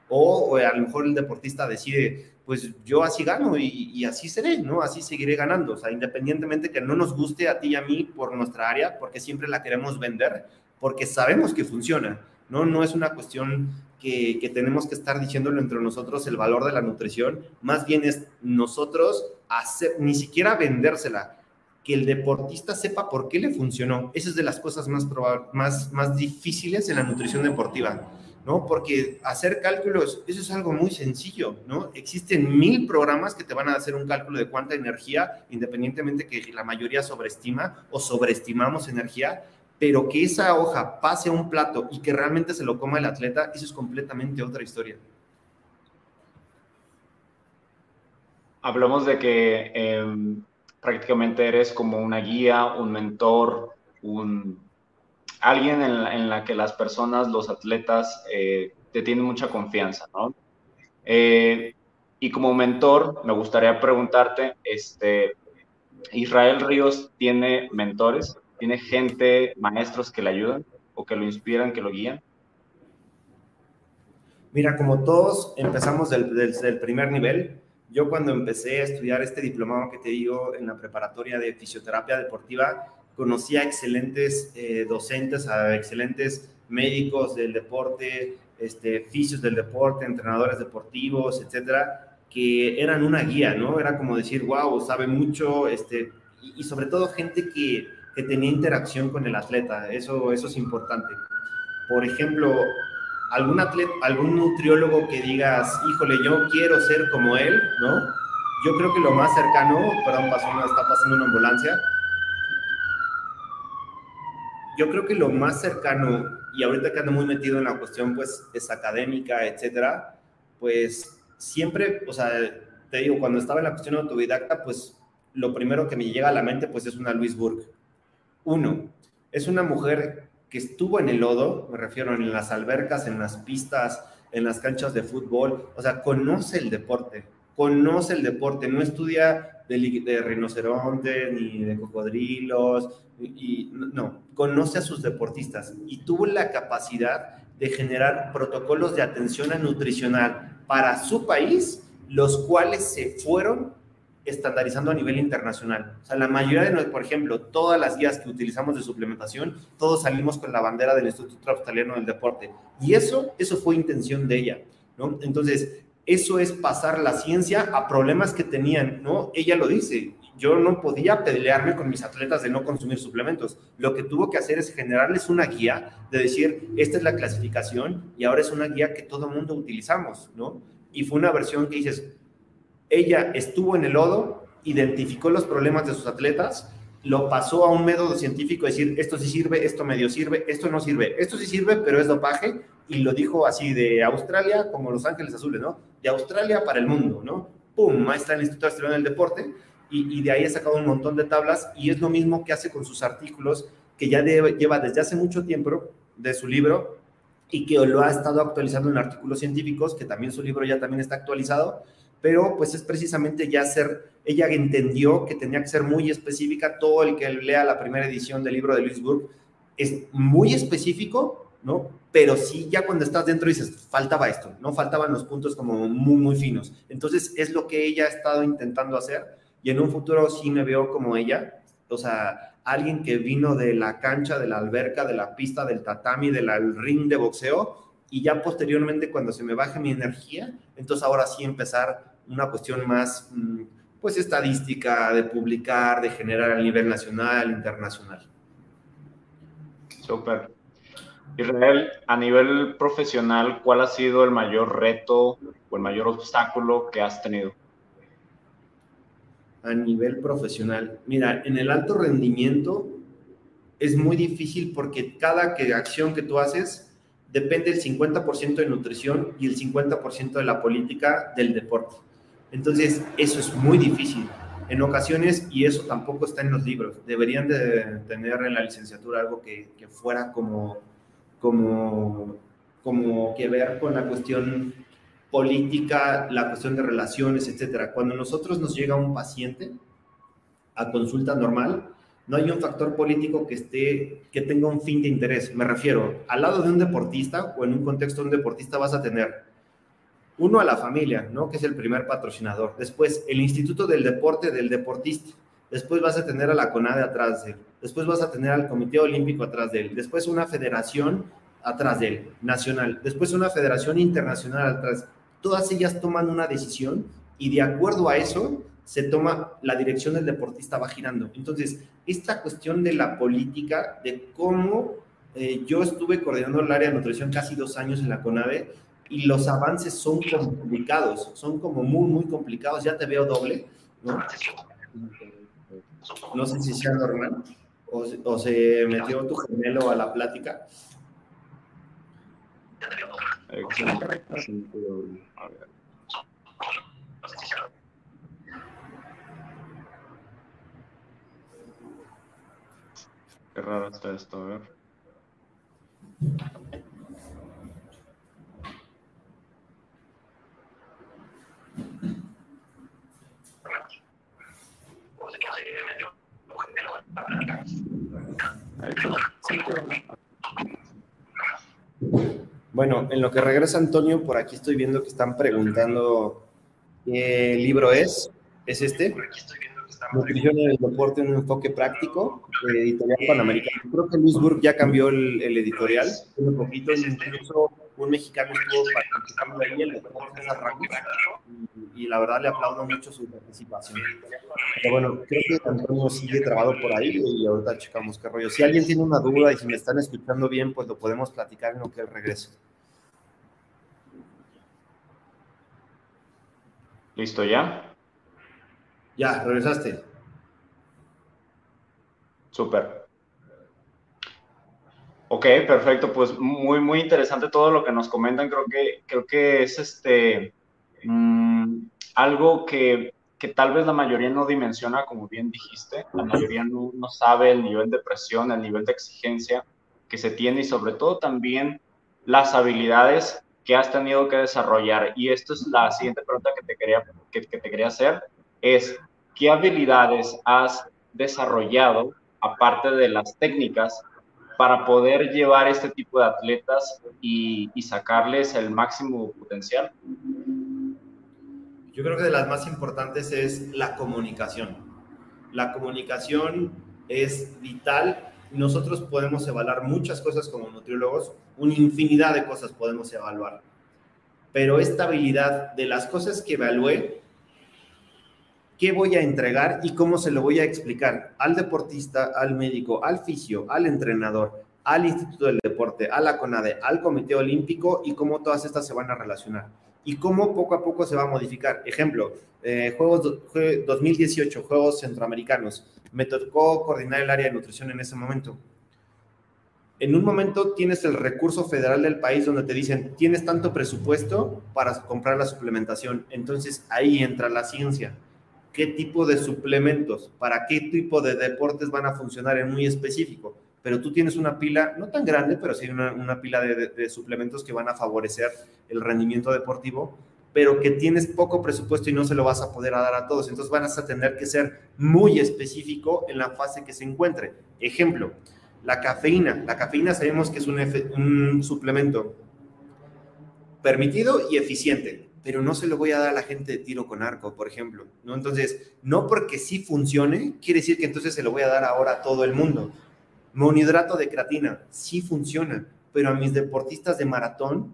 o, a lo mejor el deportista decide, pues yo así gano y, así seré, ¿no? Así seguiré ganando, o sea, independientemente que no nos guste a ti y a mí por nuestra área, porque siempre la queremos vender, porque sabemos que funciona, ¿no? No es una cuestión que, que, tenemos que estar diciéndolo entre nosotros el valor de la nutrición, más bien es nosotros hacer, ni siquiera vendérsela, que el deportista sepa por qué le funcionó. Esa es de las cosas más, más, más difíciles en la nutrición deportiva, ¿no? Porque hacer cálculos, eso es algo muy sencillo, ¿no? Existen mil programas que te van a hacer un cálculo de cuánta energía, independientemente que la mayoría sobreestima o sobreestimamos energía, pero que esa hoja pase a un plato y que realmente se lo coma el atleta, eso es completamente otra historia. Hablamos de que em, prácticamente eres como una guía, un mentor, un, alguien en la, que las personas, los atletas, eh, te tienen mucha confianza, ¿no? Eh, y como mentor, me gustaría preguntarte, este, ¿Israel Ríos tiene mentores? ¿Tiene gente, maestros que le ayudan o que lo inspiran, que lo guían? Mira, como todos empezamos desde el primer nivel, yo cuando empecé a estudiar este diplomado que te digo en la preparatoria de fisioterapia deportiva, conocí a excelentes eh, docentes, a excelentes médicos del deporte, este, fisios del deporte, entrenadores deportivos, etcétera, que eran una guía, ¿no? Era como decir, wow, sabe mucho, este, y, y sobre todo gente que, que, tenía interacción con el atleta, eso, eso es importante. Por ejemplo, algún atleta, algún nutriólogo que digas, híjole, yo quiero ser como él, ¿no? Yo creo que lo más cercano, perdón, pasó está pasando una ambulancia. Yo creo que lo más cercano, y ahorita que ando muy metido en la cuestión, pues, es académica, etcétera, pues siempre, o sea, te digo, cuando estaba en la cuestión autodidacta, pues lo primero que me llega a la mente, pues es una Louise Burke. Uno, es una mujer que estuvo en el lodo, me refiero en las albercas, en las pistas, en las canchas de fútbol, o sea, conoce el deporte, conoce el deporte, no estudia de, de ni de cocodrilos, y, no, conoce a sus deportistas y tuvo la capacidad de generar protocolos de atención nutricional para su país, los cuales se fueron estandarizando a nivel internacional. O sea, la mayoría de, por ejemplo, todas las guías que utilizamos de suplementación, todos salimos con la bandera del Instituto Australiano del Deporte. Y eso, eso fue intención de ella, ¿no? Entonces, eso es pasar la ciencia a problemas que tenían, ¿no? Ella lo dice, yo no podía pelearme con mis atletas de no consumir suplementos. Lo que tuvo que hacer es generarles una guía de decir, esta es la clasificación y ahora es una guía que todo mundo utilizamos, ¿no? Y fue una versión que dices, ella estuvo en el lodo, identificó los problemas de sus atletas lo pasó a un método científico, decir, esto sí sirve, esto medio sirve, esto no sirve, esto sí sirve, pero es dopaje, y lo dijo así de Australia como Los Ángeles Azules, ¿no? De Australia para el mundo, ¿no? ¡Pum! Maestra del Instituto Australiano del Deporte, y, de ahí ha sacado un montón de tablas, y es lo mismo que hace con sus artículos, que ya lleva desde hace mucho tiempo de su libro, y que lo ha estado actualizando en artículos científicos, que también su libro ya también está actualizado, pero pues es precisamente ya ser, ella entendió que tenía que ser muy específica, todo el que lea la primera edición del libro de Luis Burke es muy específico, ¿no? Pero sí, ya cuando estás dentro dices, faltaba esto, ¿no? Faltaban los puntos como muy, muy finos. Entonces, es lo que ella ha estado intentando hacer y en un futuro sí me veo como ella, o sea, alguien que vino de la cancha, de la alberca, de la pista, del tatami, del ring de boxeo y ya posteriormente cuando se me baje mi energía, entonces ahora sí empezar una cuestión más, mm, pues, estadística, de publicar, de generar a nivel nacional, internacional. Súper. Israel, a nivel profesional, ¿cuál ha sido el mayor reto o el mayor obstáculo que has tenido? A nivel profesional, mira, en el alto rendimiento es muy difícil porque cada que, acción que tú haces depende el 50% de nutrición y el 50% de la política del deporte. Entonces, eso es muy difícil. En ocasiones, y eso tampoco está en los libros, deberían de tener en la licenciatura algo que, fuera como, como, como que ver con la cuestión política, la cuestión de relaciones, etcétera. Cuando nosotros nos llega un paciente a consulta normal, no hay un factor político que esté que tenga un fin de interés. Me refiero, al lado de un deportista o en un contexto de un deportista vas a tener uno a la familia, ¿no? Que es el primer patrocinador. Después, el Instituto del Deporte del Deportista. Después vas a tener a la CONADE atrás de él. Después vas a tener al Comité Olímpico atrás de él. Después una federación atrás de él, nacional. Después una federación internacional atrás. Todas ellas toman una decisión y de acuerdo a eso se toma la dirección del deportista va girando. Entonces, esta cuestión de la política, de cómo eh, yo estuve coordinando el área de nutrición casi dos años en la CONADE, y los avances son complicados, son como muy, muy complicados. Ya te veo doble, ¿no? No sé si sea normal o, o se metió tu gemelo a la plática. Qué raro está esto, a ver. Bueno, en lo que regresa Antonio, por aquí estoy viendo que están preguntando qué libro es. ¿Es este? Nutrición en el deporte, un enfoque práctico, editorial panamericano. Creo que Luis Burg ya cambió el, editorial. Un poquito, incluso un mexicano estuvo participando ahí, el deporte y, y la verdad le aplaudo mucho su participación. Pero bueno, creo que Antonio sigue trabado por ahí y ahorita checamos qué rollo. Si alguien tiene una duda y si me están escuchando bien, pues lo podemos platicar en lo que él regrese. ¿Listo ya? Ya, regresaste. Súper. Ok, perfecto. Pues muy, muy interesante todo lo que nos comentan. Creo que, creo que es este mm, algo que, que, tal vez la mayoría no dimensiona, como bien dijiste. La mayoría no, no sabe el nivel de presión, el nivel de exigencia que se tiene y sobre todo también las habilidades que has tenido que desarrollar. Y esto es la siguiente pregunta que te quería, que, te quería hacer, es ¿qué habilidades has desarrollado, aparte de las técnicas, para poder llevar este tipo de atletas y, sacarles el máximo potencial? Yo creo que de las más importantes es la comunicación. La comunicación es vital nosotros podemos evaluar muchas cosas como nutriólogos, una infinidad de cosas podemos evaluar. Pero esta habilidad de las cosas que evalué, ¿qué voy a entregar y cómo se lo voy a explicar al deportista, al médico, al fisio, al entrenador, al Instituto del Deporte, a la CONADE, al Comité Olímpico y cómo todas estas se van a relacionar? y cómo poco a poco se va a modificar. Ejemplo, eh, juegos 2018, Juegos Centroamericanos. Me tocó coordinar el área de nutrición en ese momento. En un momento tienes el recurso federal del país donde te dicen, tienes tanto presupuesto para comprar la suplementación. Entonces ahí entra la ciencia. ¿Qué tipo de suplementos? ¿Para qué tipo de deportes van a funcionar en muy específico? pero tú tienes una pila, no tan grande, pero sí una, pila de, suplementos que van a favorecer el rendimiento deportivo, pero que tienes poco presupuesto y no se lo vas a poder dar a todos. Entonces van a tener que ser muy específico en la fase que se encuentre. Ejemplo, la cafeína. La cafeína sabemos que es un suplemento permitido y eficiente, pero no se lo voy a dar a la gente de tiro con arco, por ejemplo. ¿no? Entonces, no porque sí funcione, quiere decir que entonces se lo voy a dar ahora a todo el mundo Monohidrato de creatina, sí funciona, pero a mis deportistas de maratón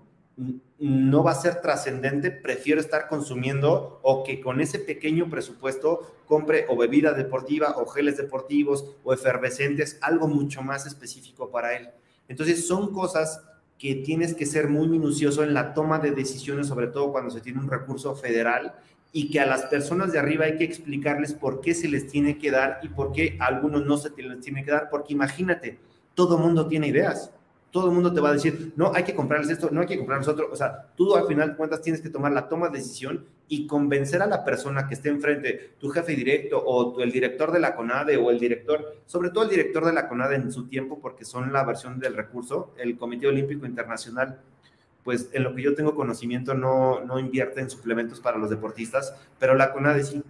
no va a ser trascendente, prefiero estar consumiendo o que con ese pequeño presupuesto compre o bebida deportiva o geles deportivos o efervescentes, algo mucho más específico para él. Entonces son cosas que tienes que ser muy minucioso en la toma de decisiones, sobre todo cuando se tiene un recurso federal y que a las personas de arriba hay que explicarles por qué se les tiene que dar y por qué a algunos no se les tiene que dar, porque imagínate, todo mundo tiene ideas, todo el mundo te va a decir, no, hay que comprarles esto, no hay que comprarles otro, o sea, tú al final de cuentas tienes que tomar la toma de decisión y convencer a la persona que esté enfrente, tu jefe directo o el director de la CONADE o el director, sobre todo el director de la CONADE en su tiempo, porque son la versión del recurso, el Comité Olímpico Internacional pues en lo que yo tengo conocimiento no, no invierte en suplementos para los deportistas, pero la CONADE sí.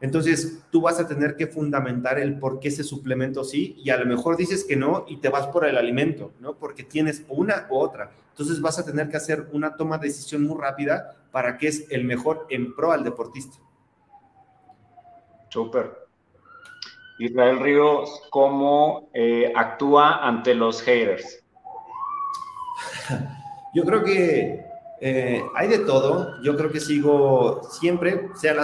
Entonces, tú vas a tener que fundamentar el por qué ese suplemento sí, y a lo mejor dices que no y te vas por el alimento, ¿no? Porque tienes una u otra. Entonces, vas a tener que hacer una toma de decisión muy rápida para que es el mejor en pro al deportista. Súper. Israel Ríos, ¿cómo eh, actúa ante los haters? Yo creo que eh, hay de todo. Yo creo que sigo siempre, sea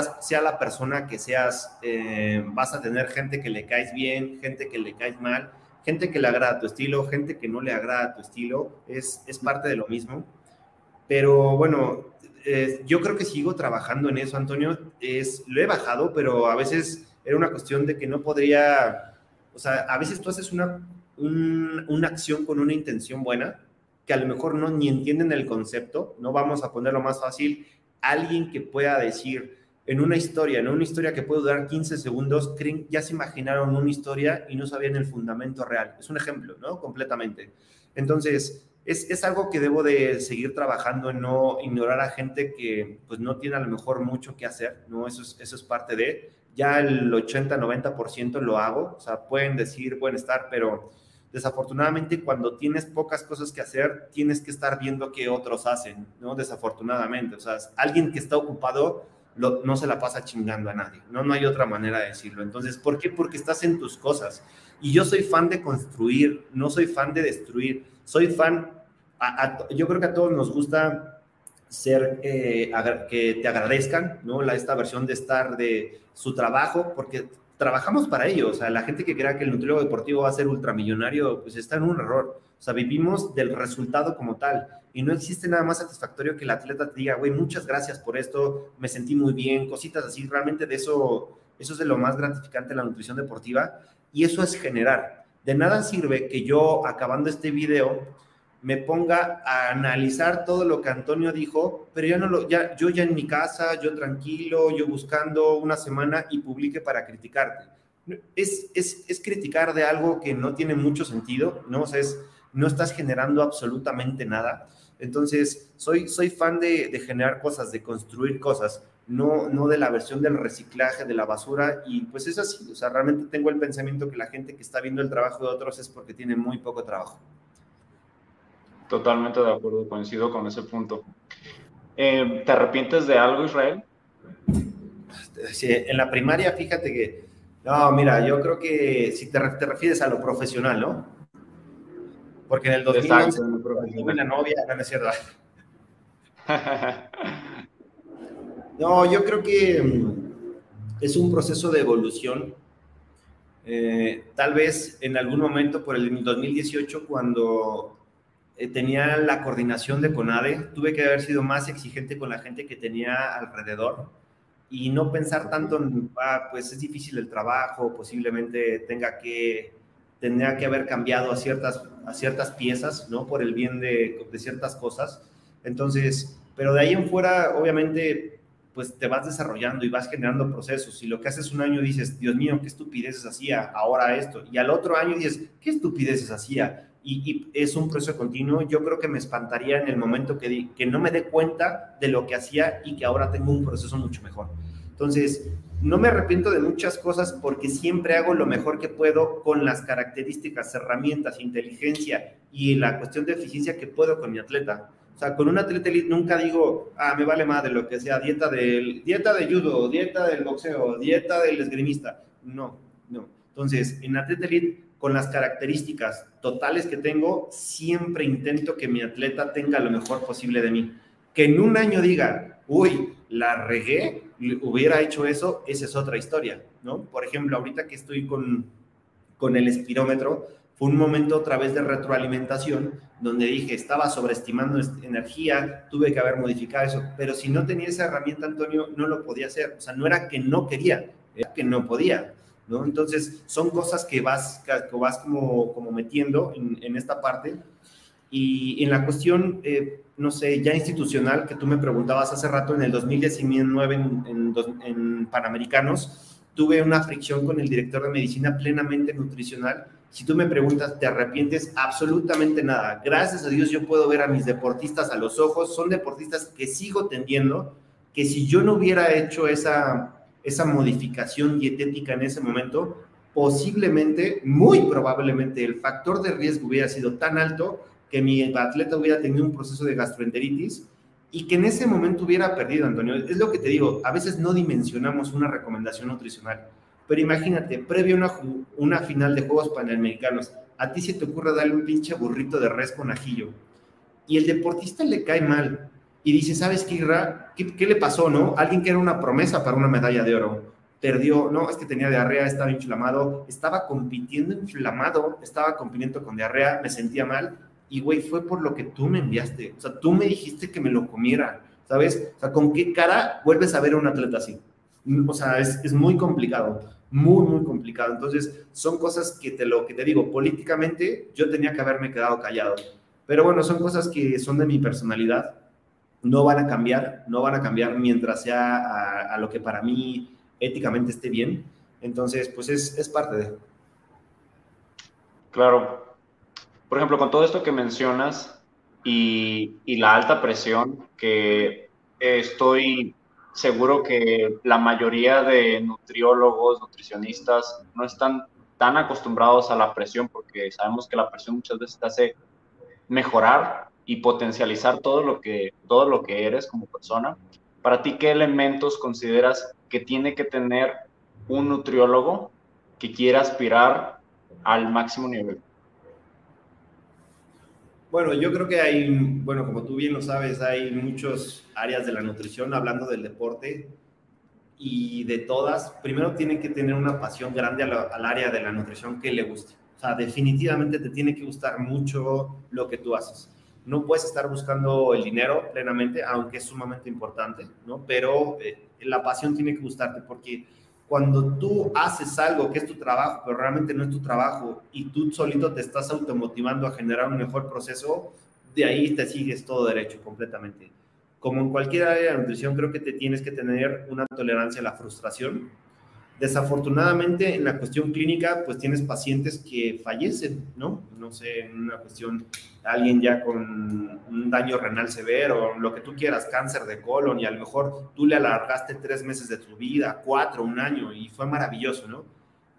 la, persona que seas, eh, vas a tener gente que le caes bien, gente que le caes mal, gente que le agrada tu estilo, gente que no le agrada tu estilo. Es, parte de lo mismo. Pero bueno, eh, yo creo que sigo trabajando en eso, Antonio. Es, lo he bajado, pero a veces era una cuestión de que no podría, o sea, a veces tú haces una acción con una intención buena que a lo mejor no ni entienden el concepto, no vamos a ponerlo más fácil, alguien que pueda decir en una historia, en una historia que puede durar 15 segundos, creen, ya se imaginaron una historia y no sabían el fundamento real. Es un ejemplo, ¿no? Completamente. Entonces, es, es, algo que debo de seguir trabajando en no ignorar a gente que pues no tiene a lo mejor mucho que hacer, ¿no? Eso es, eso es parte de, ya el 80-90% lo hago, o sea, pueden decir, pueden estar, pero Desafortunadamente, cuando tienes pocas cosas que hacer, tienes que estar viendo qué otros hacen, ¿no? Desafortunadamente, o sea, alguien que está ocupado no se la pasa chingando a nadie, ¿no? No hay otra manera de decirlo. Entonces, ¿por qué? Porque estás en tus cosas. Y yo soy fan de construir, no soy fan de destruir. Soy fan, yo creo que a todos nos gusta ser, eh, que te agradezcan, ¿no? La, esta versión de estar de su trabajo, porque trabajamos para ello. O sea, la gente que crea que el nutriólogo deportivo va a ser ultramillonario, pues está en un error. O sea, vivimos del resultado como tal. Y no existe nada más satisfactorio que el atleta te diga, güey, muchas gracias por esto, me sentí muy bien, cositas así. Realmente de eso, eso es de lo más gratificante de la nutrición deportiva. Y eso es generar. De nada sirve que yo, acabando este video, me ponga a analizar todo lo que Antonio dijo, pero ya no lo, ya, yo ya en mi casa, yo tranquilo, yo buscando una semana y publique para criticarte. Es, es, es criticar de algo que no tiene mucho sentido, ¿no? Es, no estás generando absolutamente nada. Entonces, soy, soy fan de, de, generar cosas, de construir cosas, no, no de la versión del reciclaje, de la basura, y pues es así, o sea, realmente tengo el pensamiento que la gente que está viendo el trabajo de otros es porque tiene muy poco trabajo. Totalmente de acuerdo, coincido con ese punto. Eh, ¿Te arrepientes de algo, Israel? Sí, en la primaria, fíjate que, no, mira, yo creo que si te, te refieres a lo profesional, ¿no? Porque en el 2011 tuve la novia, no, es cierto. no, yo creo que mm, es un proceso de evolución. Eh, tal vez en algún momento por el 2018, cuando eh, tenía la coordinación de CONADE, tuve que haber sido más exigente con la gente que tenía alrededor y no pensar tanto en, ah, pues es difícil el trabajo, posiblemente tenga que, tendría que haber cambiado a ciertas, a ciertas piezas, ¿no? Por el bien de, de ciertas cosas. Entonces, pero de ahí en fuera, obviamente, pues te vas desarrollando y vas generando procesos. Y lo que haces un año dices, Dios mío, qué estupideces hacía, ahora esto. Y al otro año dices, qué estupideces hacía. Y, es un proceso continuo. Yo creo que me espantaría en el momento que, que no me dé cuenta de lo que hacía y que ahora tengo un proceso mucho mejor. Entonces, no me arrepiento de muchas cosas porque siempre hago lo mejor que puedo con las características, herramientas, inteligencia y la cuestión de eficiencia que puedo con mi atleta. O sea, con un atleta elite nunca digo, ah, me vale madre lo que sea, dieta del, dieta de judo, dieta del boxeo, dieta del esgrimista. No, no. Entonces, en atleta elite, con las características totales que tengo, siempre intento que mi atleta tenga lo mejor posible de mí. Que en un año diga, uy, la regué, hubiera hecho eso, esa es otra historia, ¿no? Por ejemplo, ahorita que estoy con, con el espirómetro, fue un momento otra vez de retroalimentación donde dije, estaba sobreestimando energía, tuve que haber modificado eso, pero si no tenía esa herramienta, Antonio, no lo podía hacer. O sea, no era que no quería, era que no podía. ¿No? Entonces, son cosas que vas, que vas como, como metiendo en, esta parte. Y en la cuestión, eh, no sé, ya institucional, que tú me preguntabas hace rato, en el 2019 en, en, en Panamericanos, tuve una fricción con el director de medicina plenamente nutricional si tú me preguntas, ¿te arrepientes? Absolutamente nada. Gracias a Dios yo puedo ver a mis deportistas a los ojos. Son deportistas que sigo tendiendo, que si yo no hubiera hecho esa, esa modificación dietética en ese momento, posiblemente, muy probablemente, el factor de riesgo hubiera sido tan alto que mi atleta hubiera tenido un proceso de gastroenteritis y que en ese momento hubiera perdido, Antonio. Es lo que te digo, a veces no dimensionamos una recomendación nutricional. Pero imagínate, previo a una, una final de Juegos Panamericanos, a ti se te ocurre darle un pinche burrito de res con ajillo y el deportista le cae mal y dice, ¿sabes qué, ¿Qué, qué le pasó, no? Alguien que era una promesa para una medalla de oro, perdió, no, es que tenía diarrea, estaba inflamado, estaba compitiendo inflamado, estaba compitiendo con diarrea, me sentía mal y, güey, fue por lo que tú me enviaste, o sea, tú me dijiste que me lo comiera, ¿sabes? O sea, ¿con qué cara vuelves a ver a un atleta así? O sea, es, es muy complicado muy, muy complicado. Entonces, son cosas que te lo que te digo, políticamente yo tenía que haberme quedado callado. Pero bueno, son cosas que son de mi personalidad. No van a cambiar, no van a cambiar mientras sea a, lo que para mí éticamente esté bien. Entonces, pues es, es parte de. Claro. Por ejemplo, con todo esto que mencionas y, y la alta presión que estoy seguro que la mayoría de nutriólogos, nutricionistas no están tan acostumbrados a la presión porque sabemos que la presión muchas veces te hace mejorar y potencializar todo lo que, todo lo que eres como persona. Para ti, ¿qué elementos consideras que tiene que tener un nutriólogo que quiera aspirar al máximo nivel? Bueno, yo creo que hay, bueno, como tú bien lo sabes, hay muchas áreas de la nutrición hablando del deporte y de todas, primero tiene que tener una pasión grande al, área de la nutrición que le guste. O sea, definitivamente te tiene que gustar mucho lo que tú haces. No puedes estar buscando el dinero plenamente, aunque es sumamente importante, ¿no? Pero eh, la pasión tiene que gustarte porque cuando tú haces algo que es tu trabajo, pero realmente no es tu trabajo, y tú solito te estás automotivando a generar un mejor proceso, de ahí te sigues todo derecho completamente. Como en cualquier área de nutrición, creo que te tienes que tener una tolerancia a la frustración Desafortunadamente, en la cuestión clínica, pues tienes pacientes que fallecen, ¿no? No sé, en una cuestión, alguien ya con un daño renal severo, lo que tú quieras, cáncer de colon, y a lo mejor tú le alargaste tres meses de tu vida, cuatro, un año, y fue maravilloso, ¿no?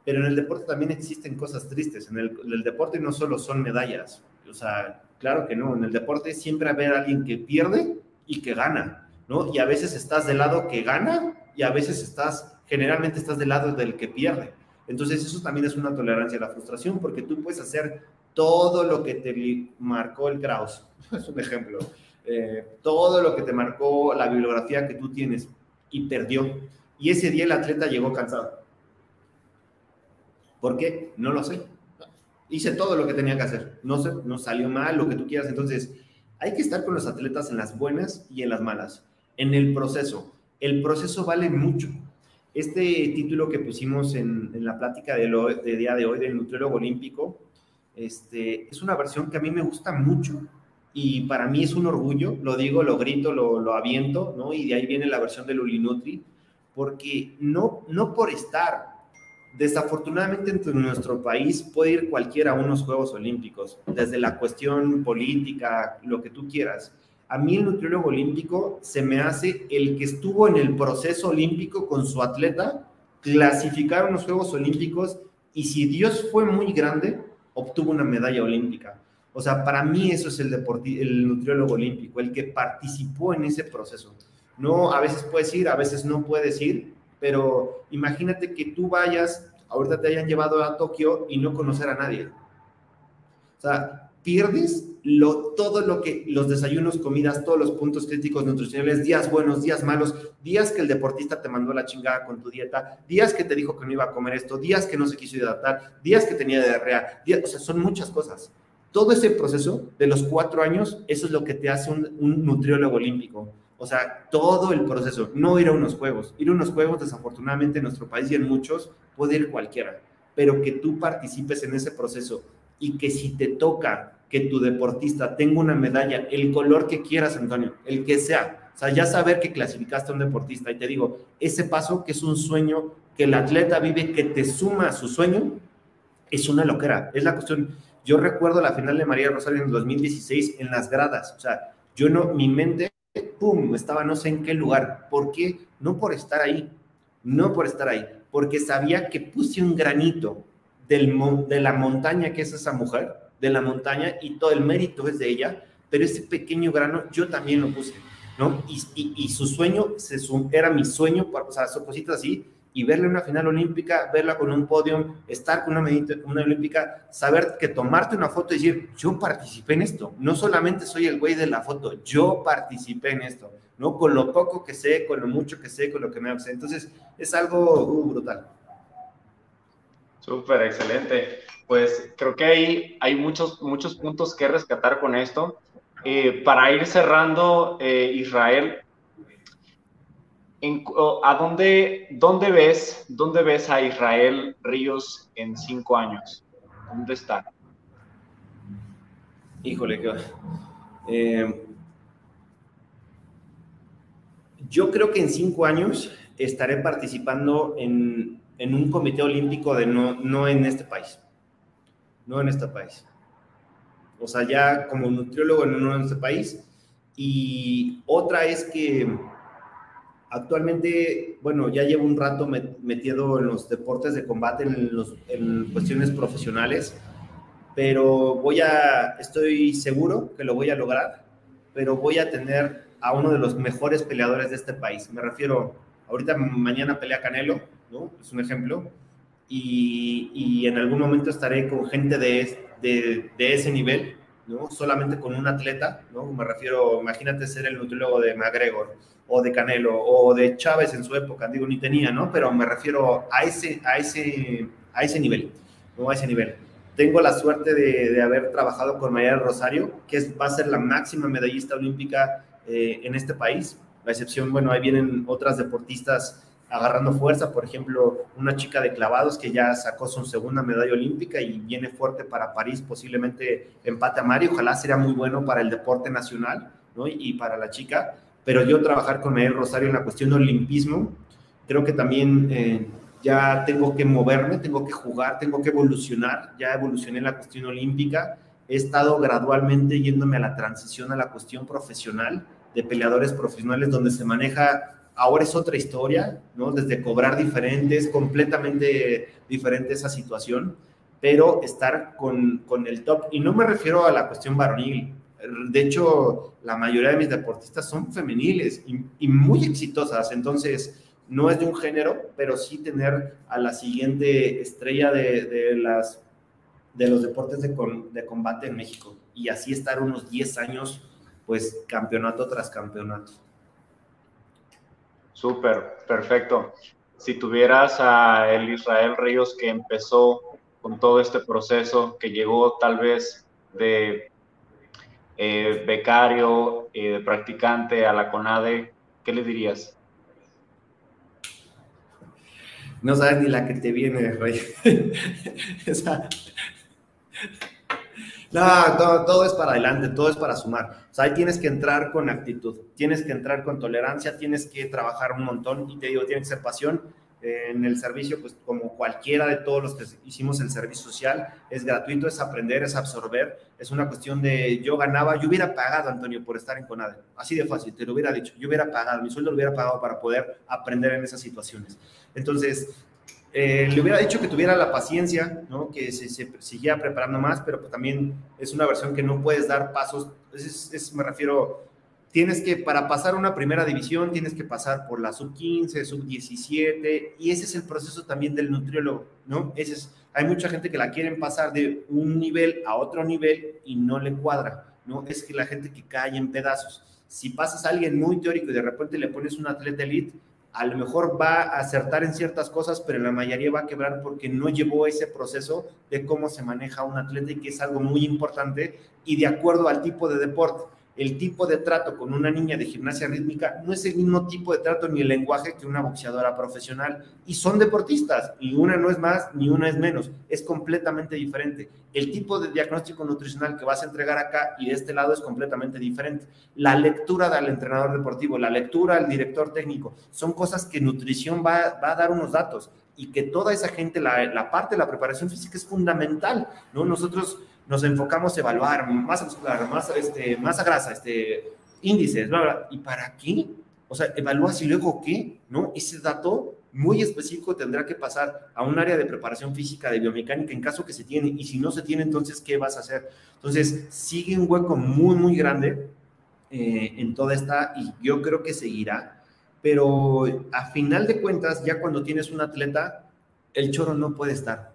Pero en el deporte también existen cosas tristes. En el, deporte no solo son medallas, o sea, claro que no. En el deporte siempre va a haber alguien que pierde y que gana, ¿no? Y a veces estás del lado que gana y a veces estás generalmente estás del lado del que pierde. Entonces eso también es una tolerancia a la frustración porque tú puedes hacer todo lo que te marcó el Kraus, es un ejemplo, eh, todo lo que te marcó la bibliografía que tú tienes y perdió. Y ese día el atleta llegó cansado. ¿Por qué? No lo sé. hice todo lo que tenía que hacer. No, se, no salió mal, lo que tú quieras. Entonces, hay que estar con los atletas en las buenas y en las malas. En el proceso. El proceso vale mucho. Este título que pusimos en, en la plática de, lo, de día de hoy del nutriólogo olímpico, este, es una versión que a mí me gusta mucho y para mí es un orgullo, lo digo, lo grito, lo, lo aviento, ¿no? Y de ahí viene la versión del Ulinutri, porque no, no por estar Desafortunadamente en nuestro país puede ir cualquiera a unos Juegos Olímpicos, desde la cuestión política, lo que tú quieras. A mí el nutriólogo olímpico se me hace el que estuvo en el proceso olímpico con su atleta, clasificaron los Juegos Olímpicos y si Dios fue muy grande, obtuvo una medalla olímpica. O sea, para mí eso es el, el nutriólogo olímpico, el que participó en ese proceso. No, a veces puedes ir, a veces no puedes ir, pero imagínate que tú vayas, ahorita te hayan llevado a Tokio y no conocer a nadie. O sea, pierdes lo, todo lo que los desayunos, comidas, todos los puntos críticos nutricionales, días buenos, días malos, días que el deportista te mandó la chingada con tu dieta, días que te dijo que no iba a comer esto, días que no se quiso hidratar, días que tenía diarrea, días, o sea, son muchas cosas. Todo ese proceso de los cuatro años, eso es lo que te hace un, un nutriólogo olímpico. O sea, todo el proceso, no ir a unos juegos. Ir a unos juegos, desafortunadamente, en nuestro país y en muchos, puede ir cualquiera. Pero que tú participes en ese proceso y que si te toca que tu deportista tenga una medalla, el color que quieras, Antonio, el que sea. O sea, ya saber que clasificaste a un deportista. Y te digo, ese paso que es un sueño que el atleta vive, que te suma a su sueño, es una loquera. Es la cuestión. Yo recuerdo la final de María Rosario en 2016 en las gradas. O sea, yo no, mi mente ¡pum!, estaba no sé en qué lugar. ¿Por qué? No por estar ahí, no por estar ahí, porque sabía que puse un granito del, de la montaña que es esa mujer, de la montaña, y todo el mérito es de ella, pero ese pequeño grano yo también lo puse, ¿no? Y, y, su sueño se, era mi sueño, o sea, son cositas así, y verla en una final olímpica, verla con un podio, estar con una, medita, una olímpica, saber que tomarte una foto y decir, yo participé en esto, no solamente soy el güey de la foto, yo participé en esto, ¿no? Con lo poco que sé, con lo mucho que sé, con lo que me hace. Entonces, es algo uh, brutal. Súper, excelente. Pues creo que hay, hay muchos, muchos puntos que rescatar con esto. Eh, para ir cerrando, eh, Israel, ¿a dónde, dónde, ves, dónde ves a Israel Ríos en cinco años? ¿Dónde está? Híjole, que... Eh, yo creo que en cinco años estaré participando en, en un comité olímpico de no, no en este país. No en este país. O sea, ya como nutriólogo no en este país. Y otra es que Actualmente, bueno, ya llevo un rato metido en los deportes de combate, en, los, en cuestiones profesionales, pero voy a, estoy seguro que lo voy a lograr, pero voy a tener a uno de los mejores peleadores de este país. Me refiero, ahorita mañana pelea Canelo, ¿no? Es un ejemplo, y, y en algún momento estaré con gente de, de, de ese nivel, ¿no? Solamente con un atleta, ¿no? Me refiero, imagínate ser el nutriólogo de McGregor o de Canelo o de Chávez en su época, digo, ni tenía, ¿no? Pero me refiero a ese, a ese, a ese nivel, ¿no? A ese nivel. Tengo la suerte de, de haber trabajado con María Rosario, que es, va a ser la máxima medallista olímpica eh, en este país. La excepción, bueno, ahí vienen otras deportistas agarrando fuerza, por ejemplo, una chica de clavados que ya sacó su segunda medalla olímpica y viene fuerte para París, posiblemente empate a Mari, ojalá sería muy bueno para el deporte nacional ¿no? y para la chica, pero yo trabajar con Miguel Rosario en la cuestión de olimpismo, creo que también eh, ya tengo que moverme, tengo que jugar, tengo que evolucionar, ya evolucioné en la cuestión olímpica, he estado gradualmente yéndome a la transición a la cuestión profesional de peleadores profesionales donde se maneja ahora es otra historia, ¿no? Desde cobrar diferentes, completamente diferente esa situación, pero estar con, con, el top. Y no me refiero a la cuestión varonil. De hecho, la mayoría de mis deportistas son femeniles y, muy exitosas. Entonces, no es de un género, pero sí tener a la siguiente estrella de, de las, de los deportes de, de combate en México. Y así estar unos 10 años, pues campeonato tras campeonato. Súper, perfecto. Si tuvieras a el Israel Ríos que empezó con todo este proceso que llegó tal vez de eh, becario, eh, de practicante a la CONADE, ¿qué le dirías? No sabes ni la que te viene, Rey. No, todo, es para adelante, todo es para sumar. Sea, ahí tienes que entrar con actitud, tienes que entrar con tolerancia, tienes que trabajar un montón y te digo, tiene que ser pasión. en el servicio, pues como cualquiera de todos los que hicimos el servicio social, es gratuito, es aprender, es absorber, es una cuestión de yo ganaba, yo hubiera pagado, Antonio, por estar en CONADE, así de fácil, te lo hubiera dicho, yo hubiera pagado, mi sueldo lo hubiera pagado para poder aprender en esas situaciones. Entonces, eh, le hubiera dicho que tuviera la paciencia, ¿no? que se, se siguiera preparando más, pero pues también es una versión que no puedes dar pasos, es, me refiero, tienes que, para pasar una primera división, tienes que pasar por la sub 15, sub 17, y ese es el proceso también del nutriólogo, ¿no? Ese es, hay mucha gente que la quieren pasar de un nivel a otro nivel y no le cuadra, ¿no? Es que la gente que cae en pedazos. Si pasas a alguien muy teórico y de repente le pones un atleta elite, a lo mejor va a acertar en ciertas cosas, pero la mayoría va a quebrar porque no llevó ese proceso de cómo se maneja un atleta y que es algo muy importante y de acuerdo al tipo de deporte el tipo de trato con una niña de gimnasia rítmica no es el mismo tipo de trato ni el lenguaje que una boxeadora profesional. Y son deportistas, y una no es más ni una es menos, es completamente diferente. El tipo de diagnóstico nutricional que vas a entregar acá y de este lado es completamente diferente. La lectura del entrenador deportivo, la lectura del director técnico, son cosas que nutrición va, va a dar unos datos y que toda esa gente, la, la parte de la preparación física es fundamental, ¿no? Nosotros nos enfocamos a evaluar masa muscular, masa, este, masa grasa, este, índices, bla, bla. ¿Y para qué? O sea, evalúas y luego qué, ¿no? Ese dato muy específico tendrá que pasar a un área de preparación física, de biomecánica, en caso que se tiene. Y si no se tiene, entonces, ¿qué vas a hacer? Entonces, sigue un hueco muy, muy grande eh, en toda esta, y yo creo que seguirá. Pero a final de cuentas, ya cuando tienes un atleta, el choro no puede estar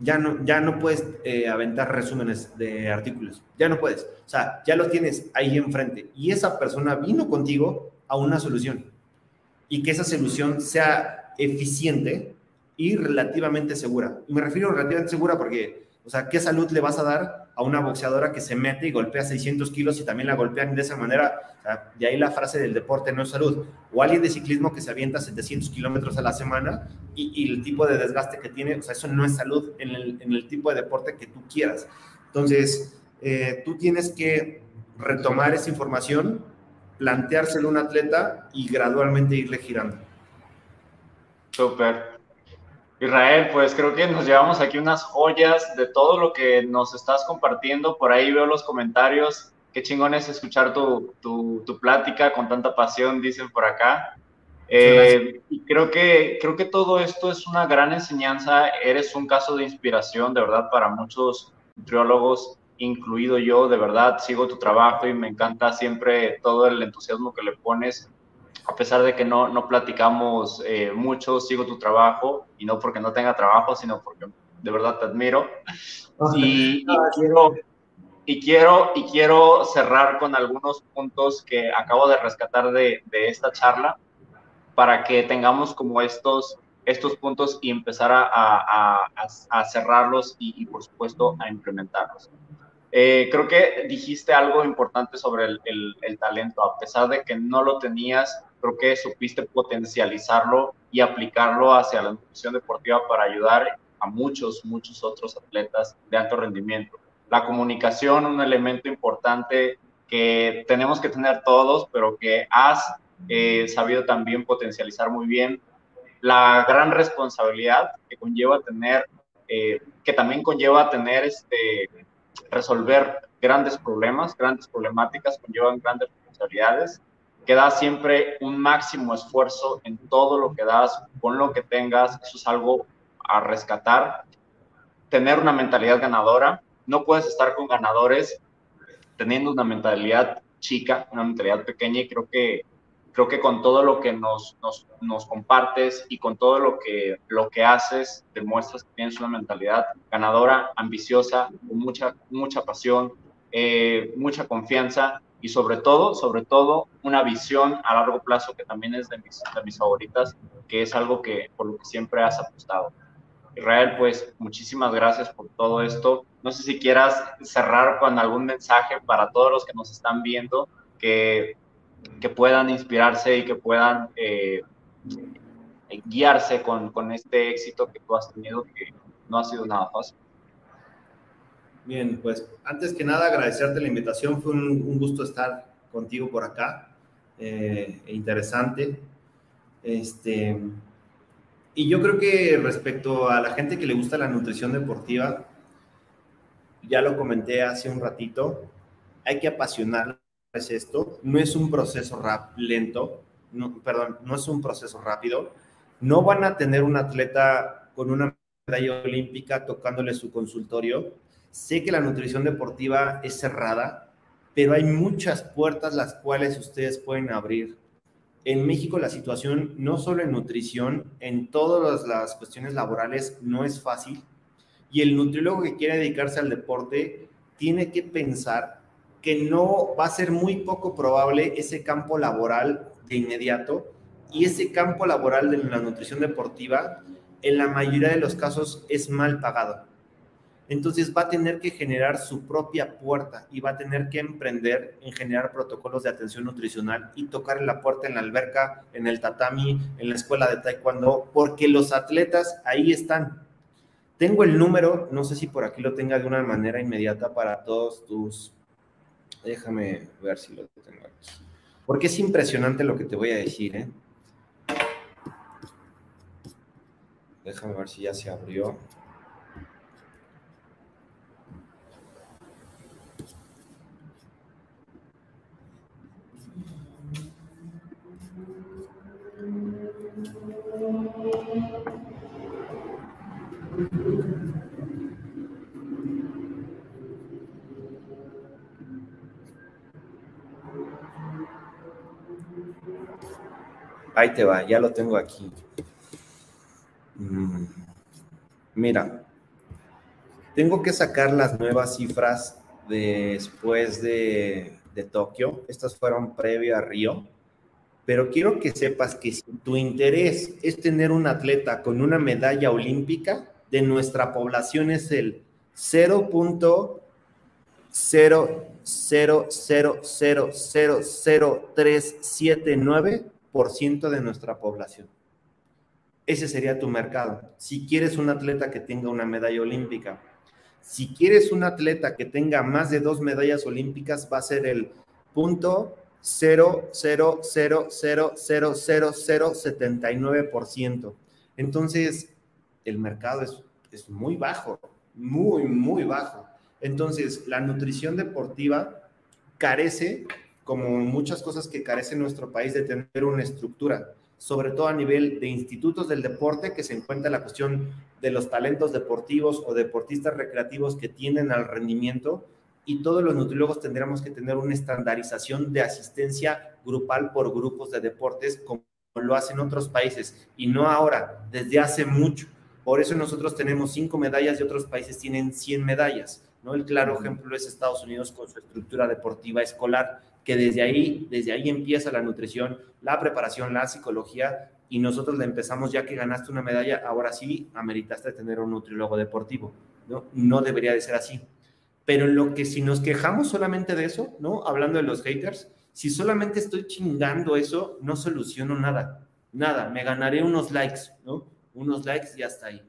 ya no, ya no puedes eh, aventar resúmenes de artículos, ya no puedes. O sea, ya lo tienes ahí enfrente y esa persona vino contigo a una solución y que esa solución sea eficiente y relativamente segura. Y me refiero a relativamente segura porque, o sea, ¿qué salud le vas a dar a una boxeadora que se mete y golpea 600 kilos y también la golpean de esa manera. de ahí la frase del deporte no es salud. O alguien de ciclismo que se avienta 700 kilómetros a la semana y, el tipo de desgaste que tiene, o sea, eso no es salud en el, tipo de deporte que tú quieras. Entonces, eh, tú tienes que retomar esa información, planteárselo a un atleta y gradualmente irle girando. Súper. Israel, pues creo que nos llevamos aquí unas joyas de todo lo que nos estás compartiendo. Por ahí veo los comentarios. Qué chingón es escuchar tu, tu, plática con tanta pasión, dicen por acá. Eh, y creo que, creo que todo esto es una gran enseñanza. Eres un caso de inspiración, de verdad, para muchos nutriólogos, incluido yo. De verdad, sigo tu trabajo y me encanta siempre todo el entusiasmo que le pones a pesar de que no, no platicamos eh, mucho, sigo tu trabajo y no porque no tenga trabajo, sino porque de verdad te admiro. Y, quiero, y, quiero, y quiero cerrar con algunos puntos que acabo de rescatar de, de esta charla para que tengamos como estos, estos puntos y empezar a, a, a, cerrarlos y, y, por supuesto, a implementarlos. Eh, creo que dijiste algo importante sobre el, el, el, talento, a pesar de que no lo tenías, creo que supiste potencializarlo y aplicarlo hacia la nutrición deportiva para ayudar a muchos, muchos otros atletas de alto rendimiento. La comunicación, un elemento importante que tenemos que tener todos, pero que has eh, sabido también potencializar muy bien. La gran responsabilidad que conlleva tener, eh, que también conlleva tener, este, resolver grandes problemas, grandes problemáticas, conllevan grandes responsabilidades que da siempre un máximo esfuerzo en todo lo que das, con lo que tengas, eso es algo a rescatar. Tener una mentalidad ganadora, no puedes estar con ganadores teniendo una mentalidad chica, una mentalidad pequeña y creo que creo que con todo lo que nos, nos, nos, compartes y con todo lo que, lo que haces, demuestras que tienes una mentalidad ganadora, ambiciosa, con mucha, mucha pasión, eh, mucha confianza y sobre todo, sobre todo, una visión a largo plazo que también es de mis, de mis favoritas, que es algo que por lo que siempre has apostado. Israel, pues muchísimas gracias por todo esto. No sé si quieras cerrar con algún mensaje para todos los que nos están viendo, que, que puedan inspirarse y que puedan eh, guiarse con, con este éxito que tú has tenido, que no ha sido nada fácil. Bien, pues antes que nada agradecerte la invitación, fue un, gusto estar contigo por acá, eh, interesante. Este, y yo creo que respecto a la gente que le gusta la nutrición deportiva, ya lo comenté hace un ratito, hay que apasionarles esto, no es un proceso rap lento, no, perdón, no es un proceso rápido, no van a tener un atleta con una medalla olímpica tocándole su consultorio. Sé que la nutrición deportiva es cerrada, pero hay muchas puertas las cuales ustedes pueden abrir en México la situación, no solo en nutrición, en todas las cuestiones laborales, no es fácil. Y el nutriólogo que quiere dedicarse al deporte tiene que pensar que no va a ser muy poco probable ese campo laboral de inmediato. Y ese campo laboral de la nutrición deportiva, en la mayoría de los casos, es mal pagado entonces va a tener que generar su propia puerta y va a tener que emprender en generar protocolos de atención nutricional y tocar la puerta en la alberca, en el tatami, en la escuela de taekwondo, porque los atletas ahí están. Tengo el número, no sé si por aquí lo tenga de una manera inmediata para todos tus... Déjame ver si lo tengo aquí. Porque es impresionante lo que te voy a decir, ¿eh? Déjame ver si ya se abrió. Ahí te va, ya lo tengo aquí. Mm, mira, tengo que sacar las nuevas cifras después de, de Tokio. Estas fueron previo a Río pero quiero que sepas que si tu interés es tener un atleta con una medalla olímpica, de nuestra población es el 0.000000379% de nuestra población. Ese sería tu mercado. Si quieres un atleta que tenga una medalla olímpica, si quieres un atleta que tenga más de dos medallas olímpicas, va a ser el punto 0,0000079%. Entonces, el mercado es, es muy bajo, muy, muy bajo. Entonces, la nutrición deportiva carece, como muchas cosas que carece en nuestro país, de tener una estructura, sobre todo a nivel de institutos del deporte, que se encuentra la cuestión de los talentos deportivos o deportistas recreativos que tienden al rendimiento, y todos los nutriólogos tendríamos que tener una estandarización de asistencia grupal por grupos de deportes como lo hacen otros países y no ahora, desde hace mucho. Por eso nosotros tenemos cinco medallas y otros países tienen 100 medallas. ¿no? El claro ejemplo es Estados Unidos con su estructura deportiva escolar, que desde ahí, desde ahí empieza la nutrición, la preparación, la psicología, y nosotros le empezamos ya que ganaste una medalla, ahora sí ameritaste tener un nutriólogo deportivo. ¿no? no debería de ser así. Pero lo que si nos quejamos solamente de eso, ¿no? Hablando de los haters, si solamente estoy chingando eso, no soluciono nada. Nada, me ganaré unos likes, ¿no? Unos likes y hasta ahí.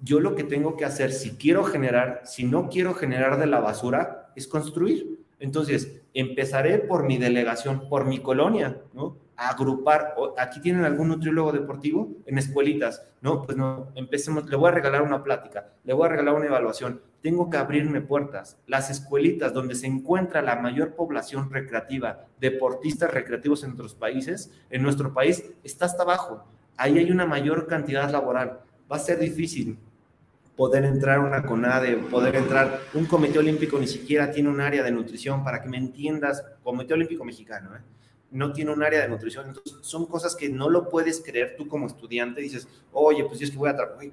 Yo lo que tengo que hacer, si quiero generar, si no quiero generar de la basura, es construir. Entonces, empezaré por mi delegación, por mi colonia, ¿no? agrupar, aquí tienen algún nutriólogo deportivo en escuelitas, no, pues no, empecemos, le voy a regalar una plática, le voy a regalar una evaluación, tengo que abrirme puertas. Las escuelitas donde se encuentra la mayor población recreativa, deportistas recreativos en otros países, en nuestro país, está hasta abajo. Ahí hay una mayor cantidad laboral. Va a ser difícil poder entrar una CONADE, poder entrar un comité olímpico, ni siquiera tiene un área de nutrición, para que me entiendas, Comité Olímpico Mexicano, ¿eh? No tiene un área de nutrición. Entonces, son cosas que no lo puedes creer tú como estudiante. Dices, oye, pues yo es que voy a trabajar,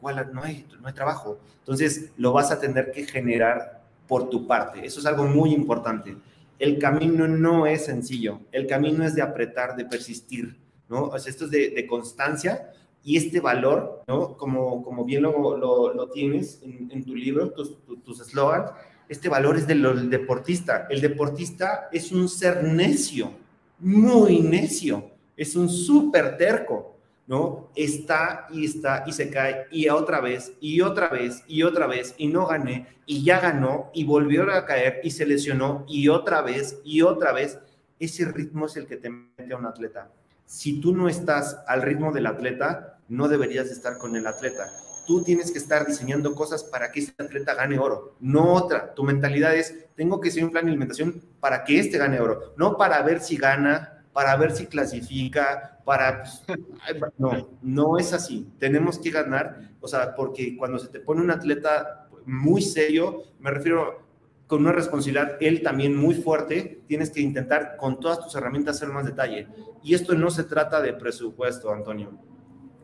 ¿cuál, No, hay, no hay trabajo. Entonces, lo vas a tener que generar por tu parte. Eso es algo muy importante. El camino no es sencillo. El camino es de apretar, de persistir, ¿no? O sea, esto es de, de constancia Y este valor, ¿no? Como, como bien lo, lo, tienes en, tu libro, tus eslogans, este valor es del deportista. El deportista es un ser necio, muy necio, es un súper terco, ¿no? Está y está y se cae y otra vez y otra vez y otra vez y no gané y ya ganó y volvió a caer y se lesionó y otra vez y otra vez. Ese ritmo es el que te mete a un atleta. Si tú no estás al ritmo del atleta, no deberías estar con el atleta tú tienes que estar diseñando cosas para que ese atleta gane oro, no otra. Tu mentalidad es, tengo que seguir un plan de alimentación para que este gane oro, no para ver si gana, para ver si clasifica, para... Pues, no, no es así. Tenemos que ganar, o sea, porque cuando se te pone un atleta muy serio, me refiero con una responsabilidad, él también muy fuerte, tienes que intentar con todas tus herramientas hacer más detalle. Y esto no se trata de presupuesto, Antonio.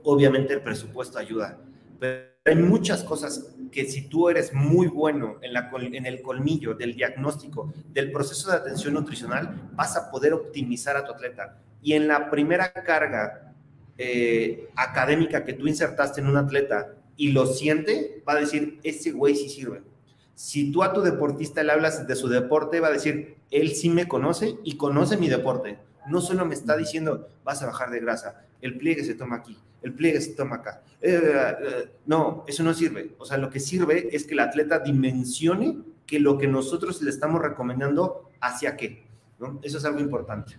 Obviamente el presupuesto ayuda, hay muchas cosas que si tú eres muy bueno en el colmillo del diagnóstico, del proceso de atención nutricional, vas a poder optimizar a tu atleta. Y en la primera carga eh, académica que tú insertaste en un atleta y lo siente, va a decir, ese güey sí sirve. Si tú a tu deportista le hablas de su deporte, va a decir, él sí me conoce y conoce mi deporte. No solo me está diciendo, vas a bajar de grasa, el pliegue se toma aquí, el pliegue se toma acá. Eh, eh, no, eso no sirve. O sea, lo que sirve es que el atleta dimensione que lo que nosotros le estamos recomendando hacia qué. ¿no? Eso es algo importante.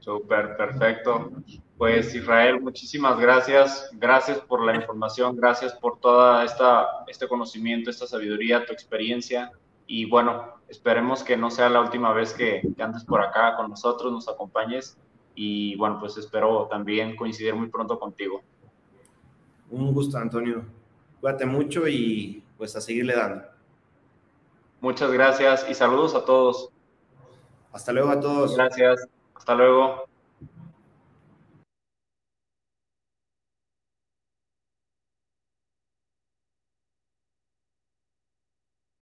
Súper, perfecto. Pues Israel, muchísimas gracias. Gracias por la información, gracias por toda esta este conocimiento, esta sabiduría, tu experiencia. Y bueno, esperemos que no sea la última vez que, que andes por acá con nosotros, nos acompañes y bueno, pues espero también coincidir muy pronto contigo. Un gusto, Antonio. Cuídate mucho y pues a seguirle dando. Muchas gracias y saludos a todos. Hasta luego a todos. Gracias. Hasta luego.